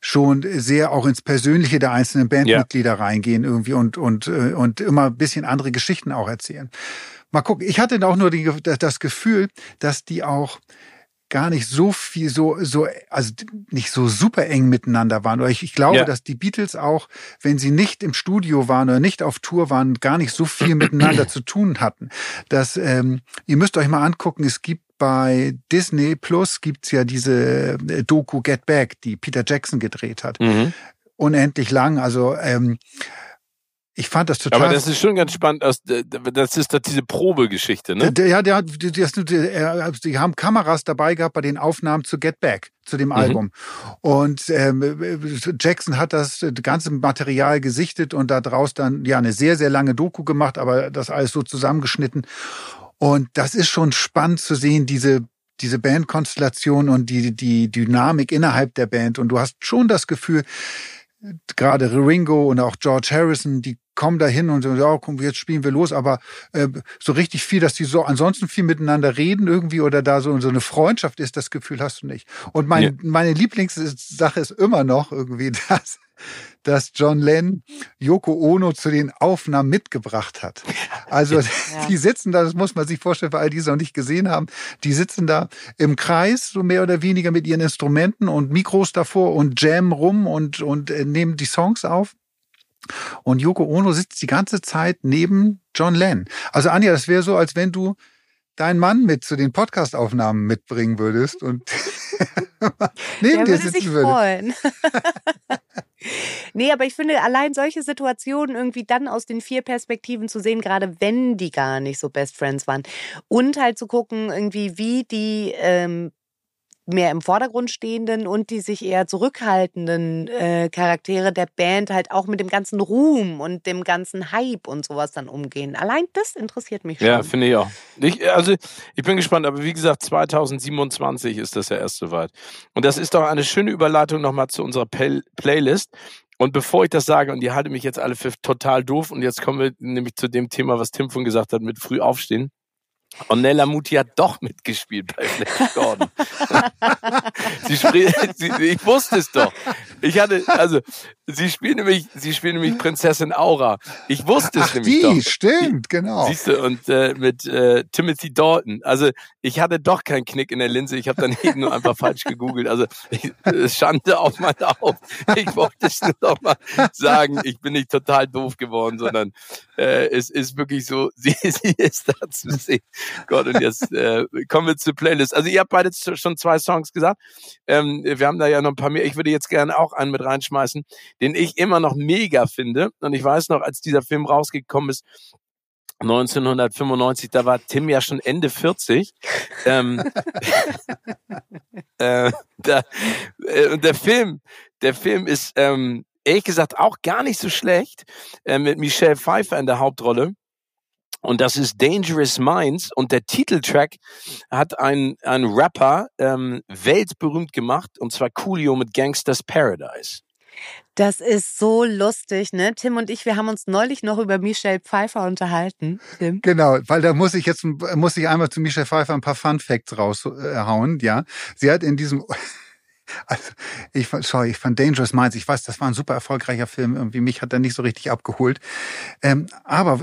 schon sehr auch ins Persönliche der einzelnen Bandmitglieder reingehen irgendwie und, und, äh, und immer ein bisschen andere Geschichten auch erzählen. Mal gucken. Ich hatte auch nur die, das Gefühl, dass die auch gar nicht so viel, so, so, also nicht so super eng miteinander waren. Oder ich, ich glaube, Ja. dass die Beatles auch, wenn sie nicht im Studio waren oder nicht auf Tour waren, gar nicht so viel miteinander zu tun hatten. Das, ähm, ihr müsst euch mal angucken, es gibt bei Disney Plus gibt's ja diese äh, Doku Get Back, die Peter Jackson gedreht hat. Mhm. Unendlich lang. Also ähm, ich fand das total. Aber das ist schon ganz spannend. Aus, das ist doch diese Probegeschichte, ne? Der, ja, der, hat- die, die, die, haben Kameras dabei gehabt bei den Aufnahmen zu Get Back, zu dem Album. Und ähm, Jackson hat das ganze Material gesichtet und da draus dann ja eine sehr, sehr lange Doku gemacht, aber das alles so zusammengeschnitten. Und das ist schon spannend zu sehen, diese diese Bandkonstellation und die die Dynamik innerhalb der Band. Und du hast schon das Gefühl, gerade Ringo und auch George Harrison, die kommen da hin und so, ja, komm, jetzt spielen wir los, aber äh, so richtig viel, dass die so ansonsten viel miteinander reden irgendwie oder da so, so eine Freundschaft ist, das Gefühl hast du nicht. Und mein, Ja. meine Lieblingssache ist immer noch irgendwie, dass, dass John Lennon Yoko Ono zu den Aufnahmen mitgebracht hat. Also die sitzen da, das muss man sich vorstellen, für all die es noch nicht gesehen haben, die sitzen da im Kreis, so mehr oder weniger mit ihren Instrumenten und Mikros davor und jammen rum und, und äh, nehmen die Songs auf. Und Yoko Ono sitzt die ganze Zeit neben John Lennon. Also Anja, das wäre so, als wenn du deinen Mann mit zu den Podcastaufnahmen mitbringen würdest und neben Der dir sitzen sich würde. freuen. nee, aber ich finde, allein solche Situationen irgendwie dann aus den vier Perspektiven zu sehen, gerade wenn die gar nicht so Best Friends waren. Und halt zu gucken, irgendwie, wie die ähm, mehr im Vordergrund stehenden und die sich eher zurückhaltenden äh, Charaktere der Band halt auch mit dem ganzen Ruhm und dem ganzen Hype und sowas dann umgehen. Allein das interessiert mich schon. Ja, finde ich auch. Ich, also ich bin gespannt, aber wie gesagt, 2027 ist das ja erst soweit. Und das ist doch eine schöne Überleitung nochmal zu unserer Play Playlist. Und bevor ich das sage, und ihr haltet mich jetzt alle für total doof, und jetzt kommen wir nämlich zu dem Thema, was Tim von gesagt hat, mit früh aufstehen. Und Nella Muti hat doch mitgespielt bei Flash Gordon. sie spielt, sie, ich wusste es doch. Ich hatte, also, sie spielt nämlich, sie spielt nämlich Prinzessin Aura. Ich wusste es Ach, nämlich die, doch. stimmt, genau. Siehst du, und äh, mit äh, Timothy Dalton. Also ich hatte doch keinen Knick in der Linse. Ich habe dann eben nur einfach falsch gegoogelt. Also ich, es Schande auf mein auf. Ich wollte es nur noch mal sagen. Ich bin nicht total doof geworden, sondern äh, es ist wirklich so, sie, sie ist da zu sehen. Gott, und jetzt äh, kommen wir zur Playlist. Also ihr habt beide schon zwei Songs gesagt. Ähm, wir haben da ja noch ein paar mehr. Ich würde jetzt gerne auch einen mit reinschmeißen, den ich immer noch mega finde. Und ich weiß noch, als dieser Film rausgekommen ist, 1995, da war Tim ja schon Ende 40. Ähm, äh, da, äh, und der Film, der Film ist ähm, ehrlich gesagt auch gar nicht so schlecht, äh, mit Michelle Pfeiffer in der Hauptrolle. Und das ist Dangerous Minds. Und der Titeltrack hat ein, ein Rapper ähm, weltberühmt gemacht, und zwar Coolio mit Gangsters Paradise. Das ist so lustig, ne? Tim und ich, wir haben uns neulich noch über Michelle Pfeiffer unterhalten. Tim. Genau, weil da muss ich jetzt muss ich einmal zu Michelle Pfeiffer ein paar Fun Facts raushauen. Ja, sie hat in diesem also ich fand, sorry, ich fand Dangerous Minds, ich weiß, das war ein super erfolgreicher Film, irgendwie mich hat er nicht so richtig abgeholt. Ähm, aber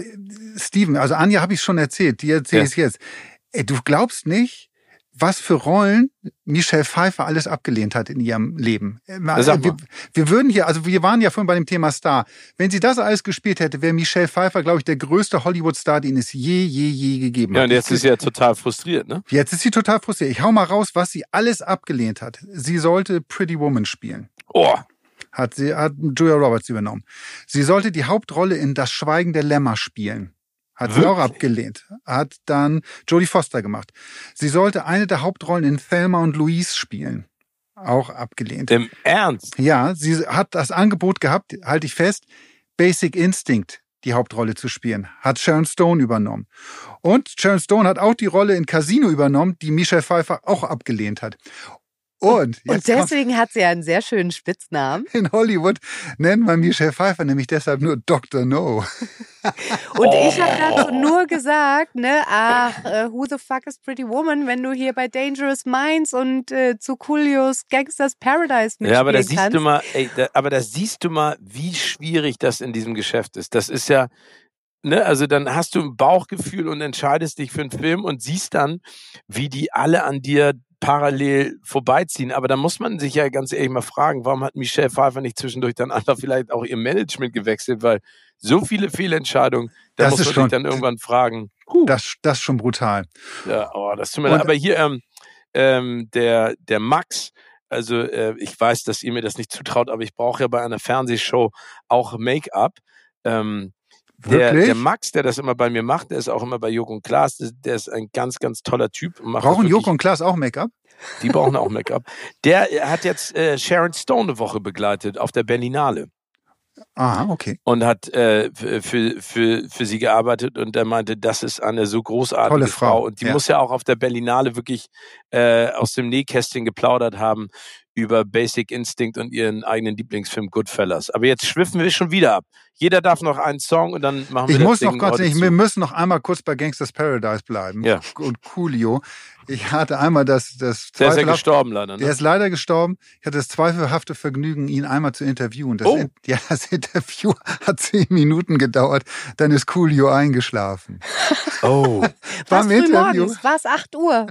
Steven, also Anja habe ich schon erzählt, die erzähle ich ja. jetzt. Ey, du glaubst nicht, was für Rollen Michelle Pfeiffer alles abgelehnt hat in ihrem Leben. Sag Wir, wir würden hier, also wir waren ja vorhin bei dem Thema Star. Wenn sie das alles gespielt hätte, wäre Michelle Pfeiffer, glaube ich, der größte Hollywood-Star, den es je, je, je gegeben Ja, hat. und jetzt ist sie ja total frustriert, ne? Jetzt ist sie total frustriert. Ich hau mal raus, was sie alles abgelehnt hat. Sie sollte Pretty Woman spielen. Oh, Hat sie, hat Julia Roberts übernommen. Sie sollte die Hauptrolle in Das Schweigen der Lämmer spielen. Hat sie auch Wirklich? abgelehnt. Hat dann Jodie Foster gemacht. Sie sollte eine der Hauptrollen in Thelma und Louise spielen. Auch abgelehnt. im Ernst? Ja, sie hat das Angebot gehabt, halte ich fest, Basic Instinct die Hauptrolle zu spielen. Hat Sharon Stone übernommen. Und Sharon Stone hat auch die Rolle in Casino übernommen, die Michelle Pfeiffer auch abgelehnt hat. Und, Und jetzt kommt- deswegen hat sie ja einen sehr schönen Spitznamen. in Hollywood nennt man Michelle Pfeiffer nämlich deshalb nur Dr. No. Und ich habe dazu nur gesagt, ne, ach, äh, who the fuck is Pretty Woman, wenn du hier bei Dangerous Minds und äh, zu Coolios Gangsters Paradise mitspielen Ja, aber da siehst kannst. du mal, ey, da, aber da siehst du mal, wie schwierig das in diesem Geschäft ist. Das ist ja, ne, also dann hast du ein Bauchgefühl und entscheidest dich für einen Film und siehst dann, wie die alle an dir parallel vorbeiziehen. Aber da muss man sich ja ganz ehrlich mal fragen, warum hat Michelle Pfeiffer nicht zwischendurch dann einfach vielleicht auch ihr Management gewechselt, weil so viele Fehlentscheidungen, da Das muss man schon- sich dann irgendwann fragen, huh, Das, das ist schon brutal. ja, oh, das tut mir leid. Aber hier, ähm, ähm, der, der Max, also äh, ich weiß, dass ihr mir das nicht zutraut, aber ich brauche ja bei einer Fernsehshow auch Make-up. Ähm, der, der Max, der das immer bei mir macht, der ist auch immer bei Joko und Klaas, der, ist ein ganz, ganz toller Typ. Brauchen Joko und Klaas auch Make-up? Die brauchen auch Make-up. Der hat jetzt äh, Sharon Stone eine Woche begleitet auf der Berlinale Ah, okay. und hat äh, für, für, für sie gearbeitet und er meinte, das ist eine so großartige Tolle Frau, Und die ja. muss ja auch auf der Berlinale wirklich äh, aus dem Nähkästchen geplaudert haben über Basic Instinct und ihren eigenen Lieblingsfilm Goodfellas. Aber jetzt schwiffen wir schon wieder ab. Jeder darf noch einen Song und dann machen wir Ich das muss Ding noch kurz, ich, wir müssen noch einmal kurz bei Gangsters Paradise bleiben. Ja. Und Coolio. Ich hatte einmal das, das Der ist ja gestorben leider. Der Ne? ist leider gestorben. Ich hatte das zweifelhafte Vergnügen, ihn einmal zu interviewen. Das, Oh. In- ja, das Interview hat zehn Minuten gedauert. Dann ist Coolio eingeschlafen. Oh. War früh Interview. morgens? War es 8 Uhr?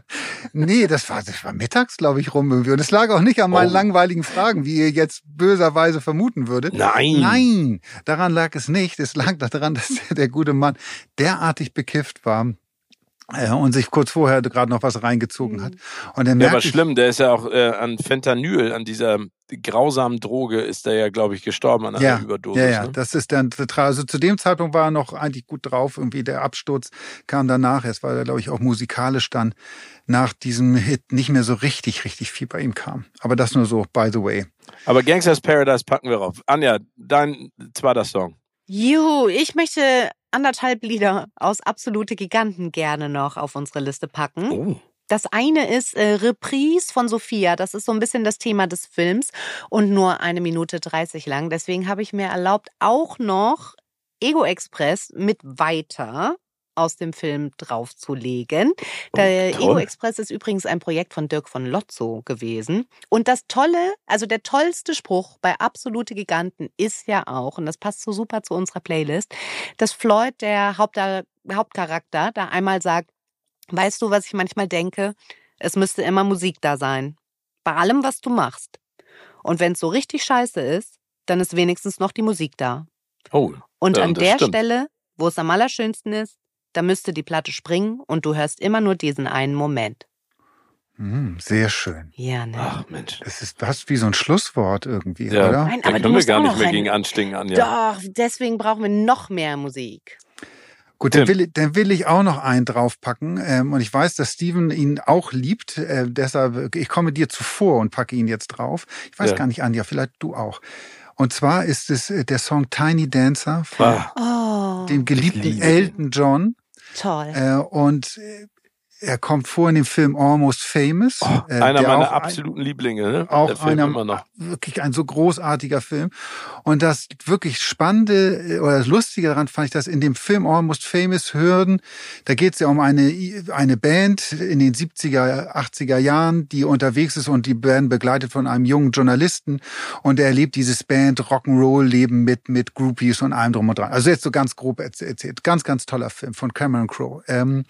Nee, das war, das war mittags, glaube ich, rum irgendwie. Und es lag auch nicht an meinen Oh. langweiligen Fragen, wie ihr jetzt böserweise vermuten würdet. Nein. Nein, daran lag es nicht. Es lag daran, dass der, der gute Mann derartig bekifft war. Äh, und sich kurz vorher gerade noch was reingezogen hat. Und er Der merkt, war schlimm, der ist ja auch äh, an Fentanyl, an dieser grausamen Droge, ist er ja, glaube ich, gestorben an einer ja, Überdosis. ja, ja, ne? das ist dann, also zu dem Zeitpunkt war er noch eigentlich gut drauf. Irgendwie der Absturz kam danach. Es war, glaube ich, auch musikalisch dann nach diesem Hit nicht mehr so richtig, richtig viel bei ihm kam. Aber das nur so, by the way. Aber Gangsters Paradise packen wir rauf. Anja, dein zweiter Song. Juhu, ich möchte anderthalb Lieder aus Absolute Giganten gerne noch auf unsere Liste packen. Oh. Das eine ist äh, Reprise von Sophia. Das ist so ein bisschen das Thema des Films und nur eine Minute 30 lang. Deswegen habe ich mir erlaubt, auch noch Ego Express mit weiter aus dem Film draufzulegen. Der toll. Ego Express ist übrigens ein Projekt von Dirk von Lotzo gewesen. Und das Tolle, also der tollste Spruch bei Absolute Giganten ist ja auch, und das passt so super zu unserer Playlist, dass Floyd, der Haupta- Hauptcharakter, da einmal sagt, weißt du, was ich manchmal denke? Es müsste immer Musik da sein. Bei allem, was du machst. Und wenn es so richtig scheiße ist, dann ist wenigstens noch die Musik da. Oh. Und Ja, an der stimmt. Stelle, wo es am allerschönsten ist, da müsste die Platte springen und du hörst immer nur diesen einen Moment. Hm, sehr schön. Ja, ne? Ach Mensch. Das ist fast wie so ein Schlusswort irgendwie, Ja. oder? Nein, Da aber du können wir musst gar nicht mehr gegen anstinken, Anja. Doch, deswegen brauchen wir noch mehr Musik. Gut, dann will, ich- dann will ich auch noch einen draufpacken. Ähm, und ich weiß, dass Steven ihn auch liebt. Äh, deshalb, ich komme dir zuvor und packe ihn jetzt drauf. Ich weiß Ja. gar nicht, Anja, vielleicht du auch. Und zwar ist es äh, der Song Tiny Dancer von Ah, Oh, dem geliebten. Elton John. Toll. Äh, und äh, er kommt vor in dem Film Almost Famous. oh, äh, einer meiner auch ein- absoluten Lieblinge. Ne? auch Der Film einer, immer noch. wirklich ein so großartiger Film. Und das wirklich Spannende äh, oder das Lustige daran fand ich, dass in dem Film Almost Famous hören, da geht es ja um eine, eine Band in den 70er, 80er Jahren, die unterwegs ist und die werden begleitet von einem jungen Journalisten und er erlebt dieses Band Rock'n'Roll-Leben mit, mit Groupies und allem drum und dran. Also jetzt so ganz grob erz- erzählt. Ganz, ganz toller Film von Cameron Crowe. Ähm,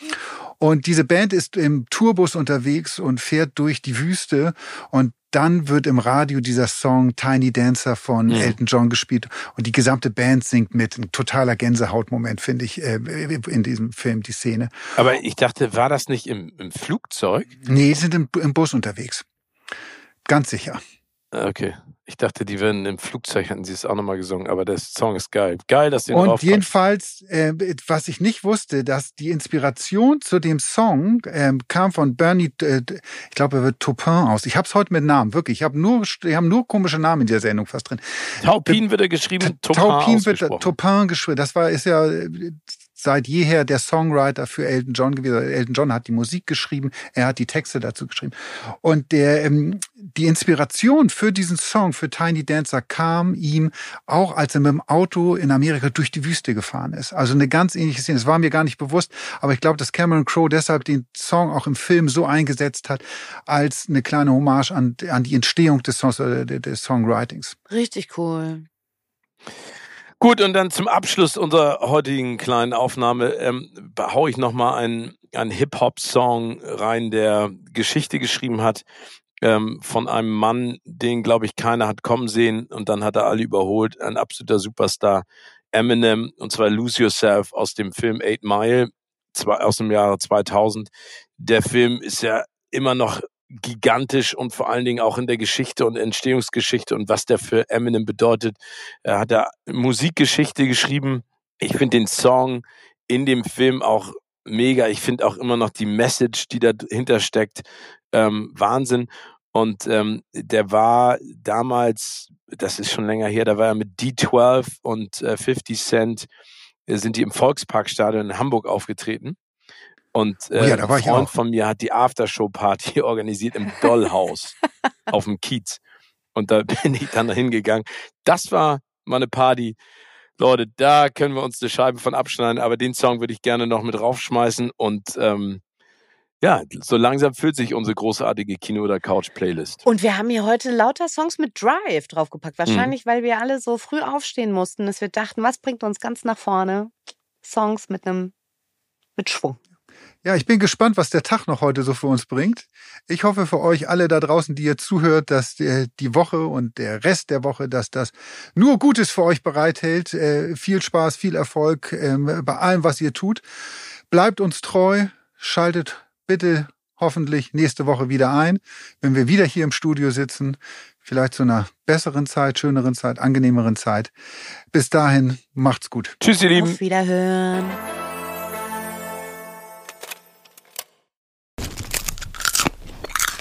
und diese Band ist im Tourbus unterwegs und fährt durch die Wüste und dann wird im Radio dieser Song Tiny Dancer von Mhm. Elton John gespielt und die gesamte Band singt mit. Ein totaler Gänsehautmoment, finde ich, äh, in diesem Film, die Szene. Aber ich dachte, war das nicht im, im Flugzeug? Nee, die sind im, im Bus unterwegs. Ganz sicher. Ah, Okay. Ich dachte, die werden im Flugzeug, hatten sie es auch nochmal gesungen, aber der Song ist geil. Geil, dass den Und jedenfalls, äh, was ich nicht wusste, dass die Inspiration zu dem Song ähm, kam von Bernie, äh, ich glaube, er wird Taupin aus. Ich habe es heute mit Namen, wirklich. Ich habe nur, haben nur komische Namen in dieser Sendung fast drin. Taupin wird er geschrieben, Taupin, Taupin wird. Taupin geschrieben. Das war ist ja äh, seit jeher der Songwriter für Elton John gewesen. Elton John hat die Musik geschrieben, er hat die Texte dazu geschrieben. Und der ähm, die Inspiration für diesen Song für Tiny Dancer kam ihm auch, als er mit dem Auto in Amerika durch die Wüste gefahren ist. Also eine ganz ähnliche Szene. Das war mir gar nicht bewusst, aber ich glaube, dass Cameron Crowe deshalb den Song auch im Film so eingesetzt hat als eine kleine Hommage an, an die Entstehung des Songs des, des Songwritings. Richtig cool. Gut, und dann zum Abschluss unserer heutigen kleinen Aufnahme ähm, hau ich nochmal einen, einen Hip-Hop-Song rein, der Geschichte geschrieben hat ähm, von einem Mann, den, glaube ich, keiner hat kommen sehen und dann hat er alle überholt. Ein absoluter Superstar, Eminem, und zwar Lose Yourself aus dem Film Eight Mile zwei, aus dem Jahre 2000. Der Film ist ja immer noch gigantisch und vor allen Dingen auch in der Geschichte und Entstehungsgeschichte und was der für Eminem bedeutet. Er hat da Musikgeschichte geschrieben. Ich finde den Song in dem Film auch mega. Ich finde auch immer noch die Message, die dahinter steckt, ähm, Wahnsinn. Und ähm, der war damals, das ist schon länger her, da war er mit D12 und äh, 50 Cent, äh, sind die im Volksparkstadion in Hamburg aufgetreten. Und äh, Oh ja, da war ein ich Freund von mir hat die Aftershow-Party organisiert im Dollhaus auf dem Kiez. Und da bin ich dann hingegangen. Das war meine Party. Leute, da können wir uns eine Scheibe von abschneiden, aber den Song würde ich gerne noch mit raufschmeißen. Und ähm, ja, so langsam füllt sich unsere großartige Kino- oder Couch-Playlist. Und wir haben hier heute lauter Songs mit Drive Mhm. draufgepackt. Wahrscheinlich, weil wir alle so früh aufstehen mussten, dass wir dachten, was bringt uns ganz nach vorne? Songs mit einem mit Schwung. Ja, ich bin gespannt, was der Tag noch heute so für uns bringt. Ich hoffe für euch alle da draußen, die ihr zuhört, dass äh, die Woche und der Rest der Woche, dass das nur Gutes für euch bereithält. Äh, viel Spaß, viel Erfolg ähm, bei allem, was ihr tut. Bleibt uns treu, schaltet bitte hoffentlich nächste Woche wieder ein, wenn wir wieder hier im Studio sitzen. Vielleicht zu einer besseren Zeit, schöneren Zeit, angenehmeren Zeit. Bis dahin, macht's gut. Tschüss, ihr Lieben. Auf Wiederhören.